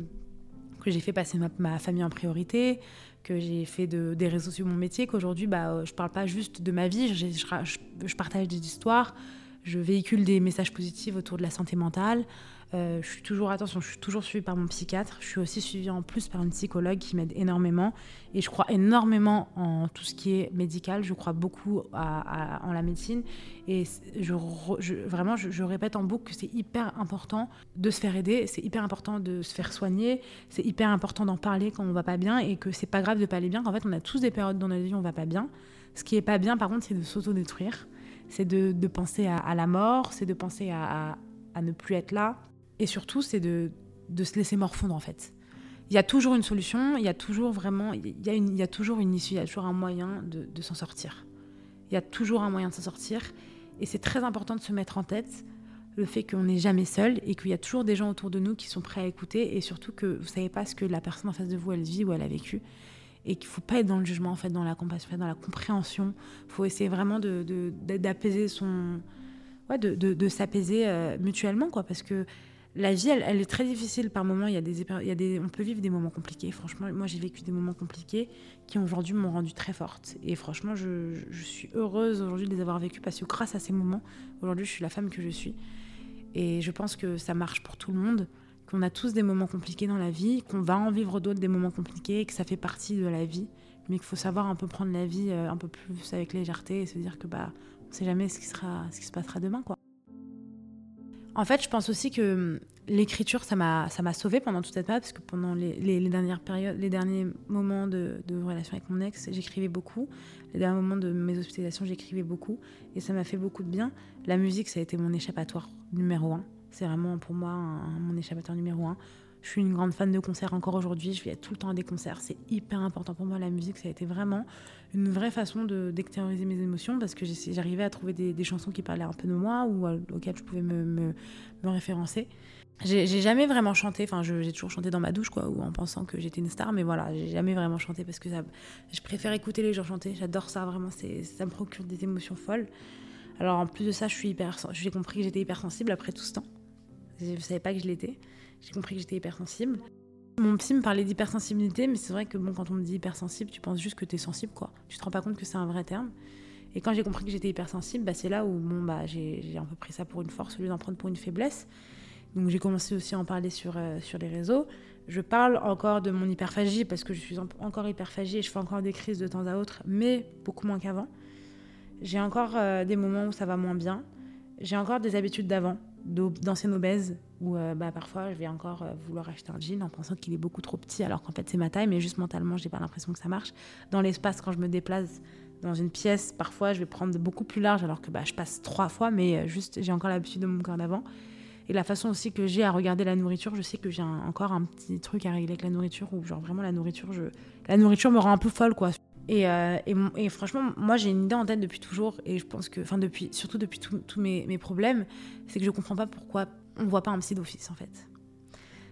que j'ai fait passer ma, ma, famille en priorité, que j'ai fait de, des réseaux sur mon métier, qu'aujourd'hui, bah, euh, je parle pas juste de ma vie, je, je, partage des histoires, je véhicule des messages positifs autour de la santé mentale, euh, je suis toujours, attention, je suis toujours suivie par mon psychiatre. Je suis aussi suivie en plus par une psychologue qui m'aide énormément. Et je crois énormément en tout ce qui est médical. Je crois beaucoup en la médecine. Et vraiment, je, répète en boucle que c'est hyper important de se faire aider. C'est hyper important de se faire soigner. C'est hyper important d'en parler quand on va pas bien. Et que c'est pas grave de pas aller bien. Qu'en fait, on a tous des périodes dans notre vie où on va pas bien. Ce qui est pas bien, par contre, c'est de s'auto-détruire. C'est de, penser à, la mort. C'est de penser à ne plus être là. Et surtout, c'est de, se laisser morfondre en fait. Il y a toujours une solution, il y a toujours vraiment, il y a, une, toujours une issue, il y a toujours un moyen de, s'en sortir. Il y a toujours un moyen de s'en sortir. Et c'est très important de se mettre en tête le fait qu'on n'est jamais seul et qu'il y a toujours des gens autour de nous qui sont prêts à écouter et surtout que vous savez pas ce que la personne en face de vous elle vit ou elle a vécu et qu'il faut pas être dans le jugement en fait dans la compassion dans la compréhension il faut essayer vraiment de d'apaiser son ouais, de, de, s'apaiser euh, mutuellement quoi parce que la vie, elle, est très difficile par moments. Il y, a des, il y a des, on peut vivre des moments compliqués. Franchement, moi, j'ai vécu des moments compliqués qui aujourd'hui m'ont rendu très forte. Et franchement, je, suis heureuse aujourd'hui de les avoir vécus parce que grâce à ces moments, aujourd'hui, je suis la femme que je suis. Et je pense que ça marche pour tout le monde, qu'on a tous des moments compliqués dans la vie, qu'on va en vivre d'autres des moments compliqués, que ça fait partie de la vie, mais qu'il faut savoir un peu prendre la vie euh, un peu plus avec légèreté et se dire que bah, on sait jamais ce qui, sera, ce qui se passera demain, quoi. En fait, je pense aussi que hum, l'écriture, ça m'a, sauvée pendant toute cette période, parce que pendant les, dernières périodes, les derniers moments de, relation avec mon ex, j'écrivais beaucoup. Les derniers moments de mes hospitalisations, j'écrivais beaucoup, et ça m'a fait beaucoup de bien. La musique, ça a été mon échappatoire numéro un. C'est vraiment pour moi mon échappatoire numéro un. Je suis une grande fan de concerts encore aujourd'hui. Je vais tout le temps à des concerts. C'est hyper important pour moi. La musique, ça a été vraiment une vraie façon d'extérioriser mes émotions parce que j'arrivais à trouver des, chansons qui parlaient un peu de moi ou auxquelles je pouvais me, me, me référencer. J'ai jamais vraiment chanté, enfin j'ai toujours chanté dans ma douche quoi, ou en pensant que j'étais une star, mais voilà, j'ai jamais vraiment chanté parce que je préfère écouter les gens chanter, j'adore ça vraiment, ça me procure des émotions folles. Alors en plus de ça, j'ai compris que j'étais hypersensible après tout ce temps. Je ne savais pas que je l'étais, j'ai compris que j'étais hypersensible. Mon psy me parlait d'hypersensibilité, mais c'est vrai que bon, quand on me dit hypersensible, tu penses juste que tu es sensible quoi. Tu te rends pas compte que c'est un vrai terme. Et quand j'ai compris que j'étais hypersensible, bah, c'est là où bon, bah, j'ai un peu pris ça pour une force au lieu d'en prendre pour une faiblesse. Donc j'ai commencé aussi à en parler sur, euh, sur les réseaux. Je parle encore de mon hyperphagie parce que je suis encore hyperphagie et je fais encore des crises de temps à autre, mais beaucoup moins qu'avant. J'ai encore euh, des moments où ça va moins bien. J'ai encore des habitudes d'avant, d'ancienne obèse, où euh, bah, parfois je vais encore vouloir acheter un jean en pensant qu'il est beaucoup trop petit alors qu'en fait c'est ma taille, mais juste mentalement j'ai pas l'impression que ça marche. Dans l'espace, quand je me déplace dans une pièce, parfois je vais prendre beaucoup plus large alors que bah, je passe trois fois, mais juste j'ai encore l'habitude de mon corps d'avant. Et la façon aussi que j'ai à regarder la nourriture, je sais que j'ai encore un petit truc à régler avec la nourriture, où genre vraiment la nourriture, je... la nourriture me rend un peu folle, quoi. Et, euh, et, franchement, moi j'ai une idée en tête depuis toujours, et je pense que, enfin depuis, surtout depuis tous mes, mes, problèmes, c'est que je comprends pas pourquoi on voit pas un psy d'office en fait.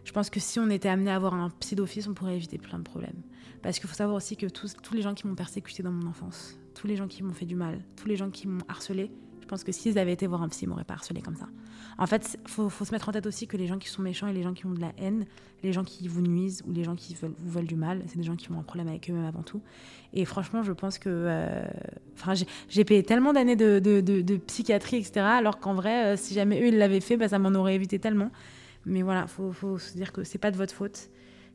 Je pense que si on était amené à avoir un psy d'office, on pourrait éviter plein de problèmes. Parce qu'il faut savoir aussi que tous, tous les gens qui m'ont persécuté dans mon enfance, tous les gens qui m'ont fait du mal, tous les gens qui m'ont harcelé, pense que s'ils avaient été voir un psy, ils m'auraient pas harcelé comme ça. En fait, il faut, se mettre en tête aussi que les gens qui sont méchants et les gens qui ont de la haine, les gens qui vous nuisent ou les gens qui veulent, vous veulent du mal, c'est des gens qui ont un problème avec eux-mêmes avant tout. Et franchement, je pense que. Euh, enfin, j'ai payé tellement d'années de, psychiatrie, etc. Alors qu'en vrai, euh, si jamais eux, ils l'avaient fait, bah, ça m'en aurait évité tellement. Mais voilà, faut, faut se dire que c'est pas de votre faute,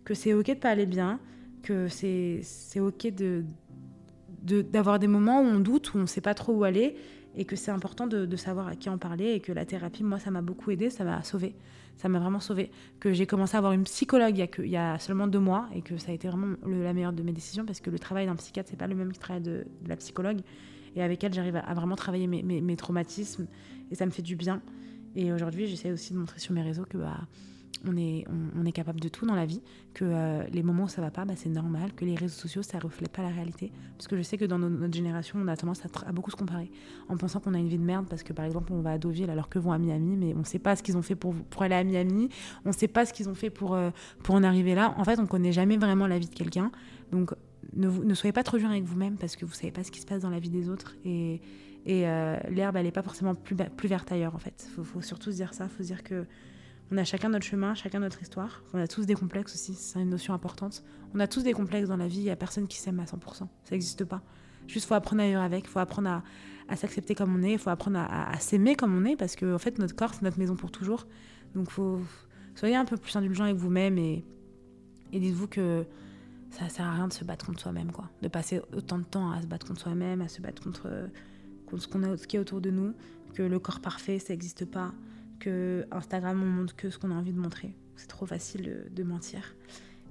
que c'est ok de pas aller bien, que c'est ok de d'avoir des moments où on doute, où on sait pas trop où aller, et que c'est important de, savoir à qui en parler et que la thérapie, moi, ça m'a beaucoup aidé, ça m'a sauvé, ça m'a vraiment sauvé. Que j'ai commencé à avoir une psychologue il y, a il y a seulement deux mois et que ça a été vraiment la meilleure de mes décisions parce que le travail d'un psychiatre, c'est pas le même que le travail de, la psychologue. Et avec elle, j'arrive à, vraiment travailler mes, mes, traumatismes et ça me fait du bien. Et aujourd'hui, j'essaie aussi de montrer sur mes réseaux que bah, on est, on, est capable de tout dans la vie, que euh, les moments où ça va pas, bah, c'est normal, que les réseaux sociaux, ça reflète pas la réalité. Parce que je sais que dans notre génération, on a tendance à, beaucoup se comparer, en pensant qu'on a une vie de merde, parce que par exemple, on va à Deauville alors que vont à Miami, mais on sait pas ce qu'ils ont fait pour, pour aller à Miami, on sait pas ce qu'ils ont fait pour, euh, pour en arriver là. En fait, on connaît jamais vraiment la vie de quelqu'un. Donc, ne, ne soyez pas trop dur avec vous-même, parce que vous savez pas ce qui se passe dans la vie des autres. Et, et euh, l'herbe, elle est pas forcément plus, plus verte ailleurs, en fait. Faut, faut surtout se dire ça, faut se dire que on a chacun notre chemin, chacun notre histoire. On a tous des complexes aussi, c'est une notion importante. On a tous des complexes dans la vie, il n'y a personne qui s'aime à 100%. Ça n'existe pas. Juste, faut apprendre à vivre avec, il faut apprendre à, s'accepter comme on est, il faut apprendre à, s'aimer comme on est, parce que fait, notre corps, c'est notre maison pour toujours. Donc, faut, soyez un peu plus indulgent avec vous-même et, dites-vous que ça sert à rien de se battre contre soi-même, quoi. De passer autant de temps à se battre contre soi-même, à se battre contre, contre ce, qu'on a, ce qui est autour de nous, que le corps parfait, ça n'existe pas que Instagram on montre que ce qu'on a envie de montrer. C'est trop facile de, mentir.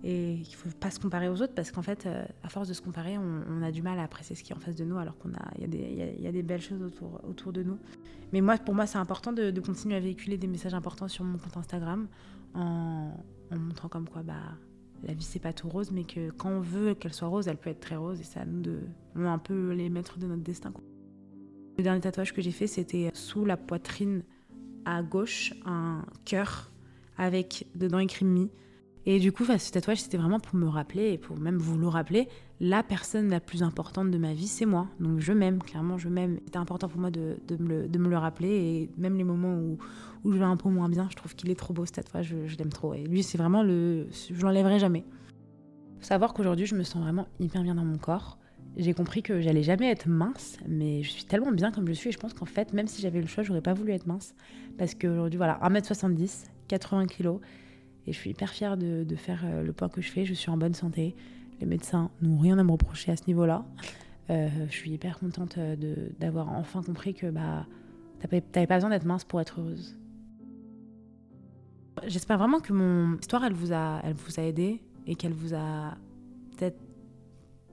Et il faut pas se comparer aux autres parce qu'en fait, euh, à force de se comparer, on, a du mal à apprécier ce qui est en face de nous alors qu'on a, il y, a des belles choses autour, autour de nous. Mais moi, pour moi, c'est important de, continuer à véhiculer des messages importants sur mon compte Instagram en, montrant comme quoi, bah, la vie c'est pas tout rose, mais que quand on veut qu'elle soit rose, elle peut être très rose et à nous de, on est un peu les maîtres de notre destin. Le dernier tatouage que j'ai fait, c'était sous la poitrine à gauche un cœur avec dedans écrit Mi. Et du coup, ce tatouage, c'était vraiment pour me rappeler et pour même vous le rappeler, la personne la plus importante de ma vie, c'est moi. Donc je m'aime, clairement, je m'aime. C'était important pour moi de, de, me le, rappeler. Et même les moments où, où je vais un peu moins bien, je trouve qu'il est trop beau ce tatouage, je, l'aime trop. Et lui, c'est vraiment le. Je l'enlèverai jamais. Savoir qu'aujourd'hui, je me sens vraiment hyper bien dans mon corps j'ai compris que j'allais jamais être mince, mais je suis tellement bien comme je suis et je pense qu'en fait, même si j'avais le choix, j'aurais pas voulu être mince. Parce qu'aujourd'hui, voilà, 1m70, 80 kg, et je suis hyper fière de, faire euh, le poids que je fais. Je suis en bonne santé. Les médecins n'ont rien à me reprocher à ce niveau-là. Euh, je suis hyper contente euh, d'avoir enfin compris que bah, t'avais pas besoin d'être mince pour être heureuse. J'espère vraiment que mon histoire, elle vous a, elle vous a aidé et qu'elle vous a peut-être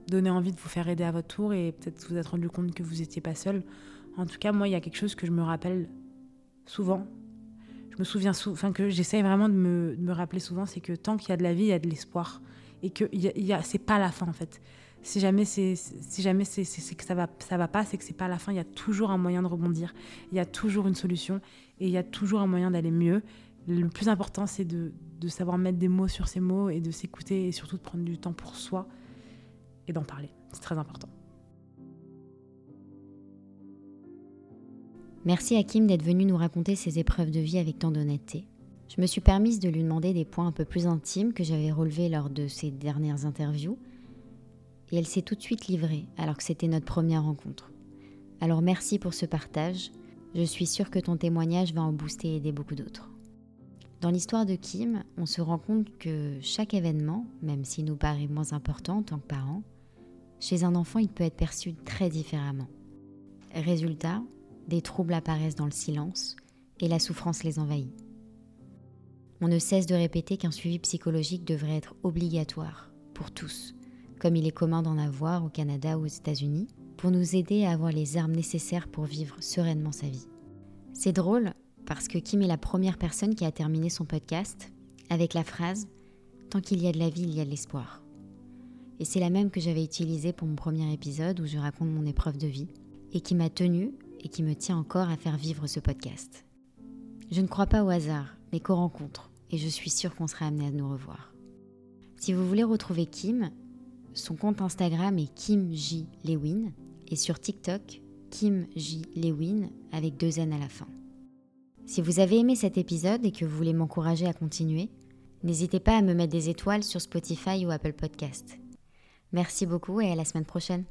donner envie de vous faire aider à votre tour et peut-être vous être rendu compte que vous n'étiez pas seul. En tout cas, moi, il y a quelque chose que je me rappelle souvent. je me souviens enfin que j'essaye vraiment de me, de me, rappeler souvent, c'est que tant qu'il y a de la vie, il y a de l'espoir et que y a, c'est pas la fin en fait. Si jamais c'est si jamais c'est que ça va ça va pas, c'est que c'est pas la fin. Il y a toujours un moyen de rebondir. Il y a toujours une solution et il y a toujours un moyen d'aller mieux. Le plus important, c'est de, de savoir mettre des mots sur ces mots et de s'écouter et surtout de prendre du temps pour soi et d'en parler. C'est très important. Merci à Kim d'être venu nous raconter ses épreuves de vie avec tant d'honnêteté. Je me suis permise de lui demander des points un peu plus intimes que j'avais relevés lors de ses dernières interviews. Et elle s'est tout de suite livrée alors que c'était notre première rencontre. Alors merci pour ce partage. Je suis sûre que ton témoignage va en booster et aider beaucoup d'autres. Dans l'histoire de Kim, on se rend compte que chaque événement, même s'il nous paraît moins important en tant que parent, chez un enfant, il peut être perçu très différemment. Résultat, des troubles apparaissent dans le silence et la souffrance les envahit. On ne cesse de répéter qu'un suivi psychologique devrait être obligatoire pour tous, comme il est commun d'en avoir au Canada ou aux États-Unis, pour nous aider à avoir les armes nécessaires pour vivre sereinement sa vie. C'est drôle parce que Kim est la première personne qui a terminé son podcast avec la phrase Tant qu'il y a de la vie, il y a de l'espoir. Et c'est la même que j'avais utilisée pour mon premier épisode où je raconte mon épreuve de vie et qui m'a tenue et qui me tient encore à faire vivre ce podcast. Je ne crois pas au hasard, mais qu'aux rencontres, et je suis sûre qu'on sera amené à nous revoir. Si vous voulez retrouver Kim, son compte Instagram est Kim J. Lewin et sur TikTok, Kim J. Lewin avec deux N à la fin. Si vous avez aimé cet épisode et que vous voulez m'encourager à continuer, n'hésitez pas à me mettre des étoiles sur Spotify ou Apple Podcast. Merci beaucoup et à la semaine prochaine.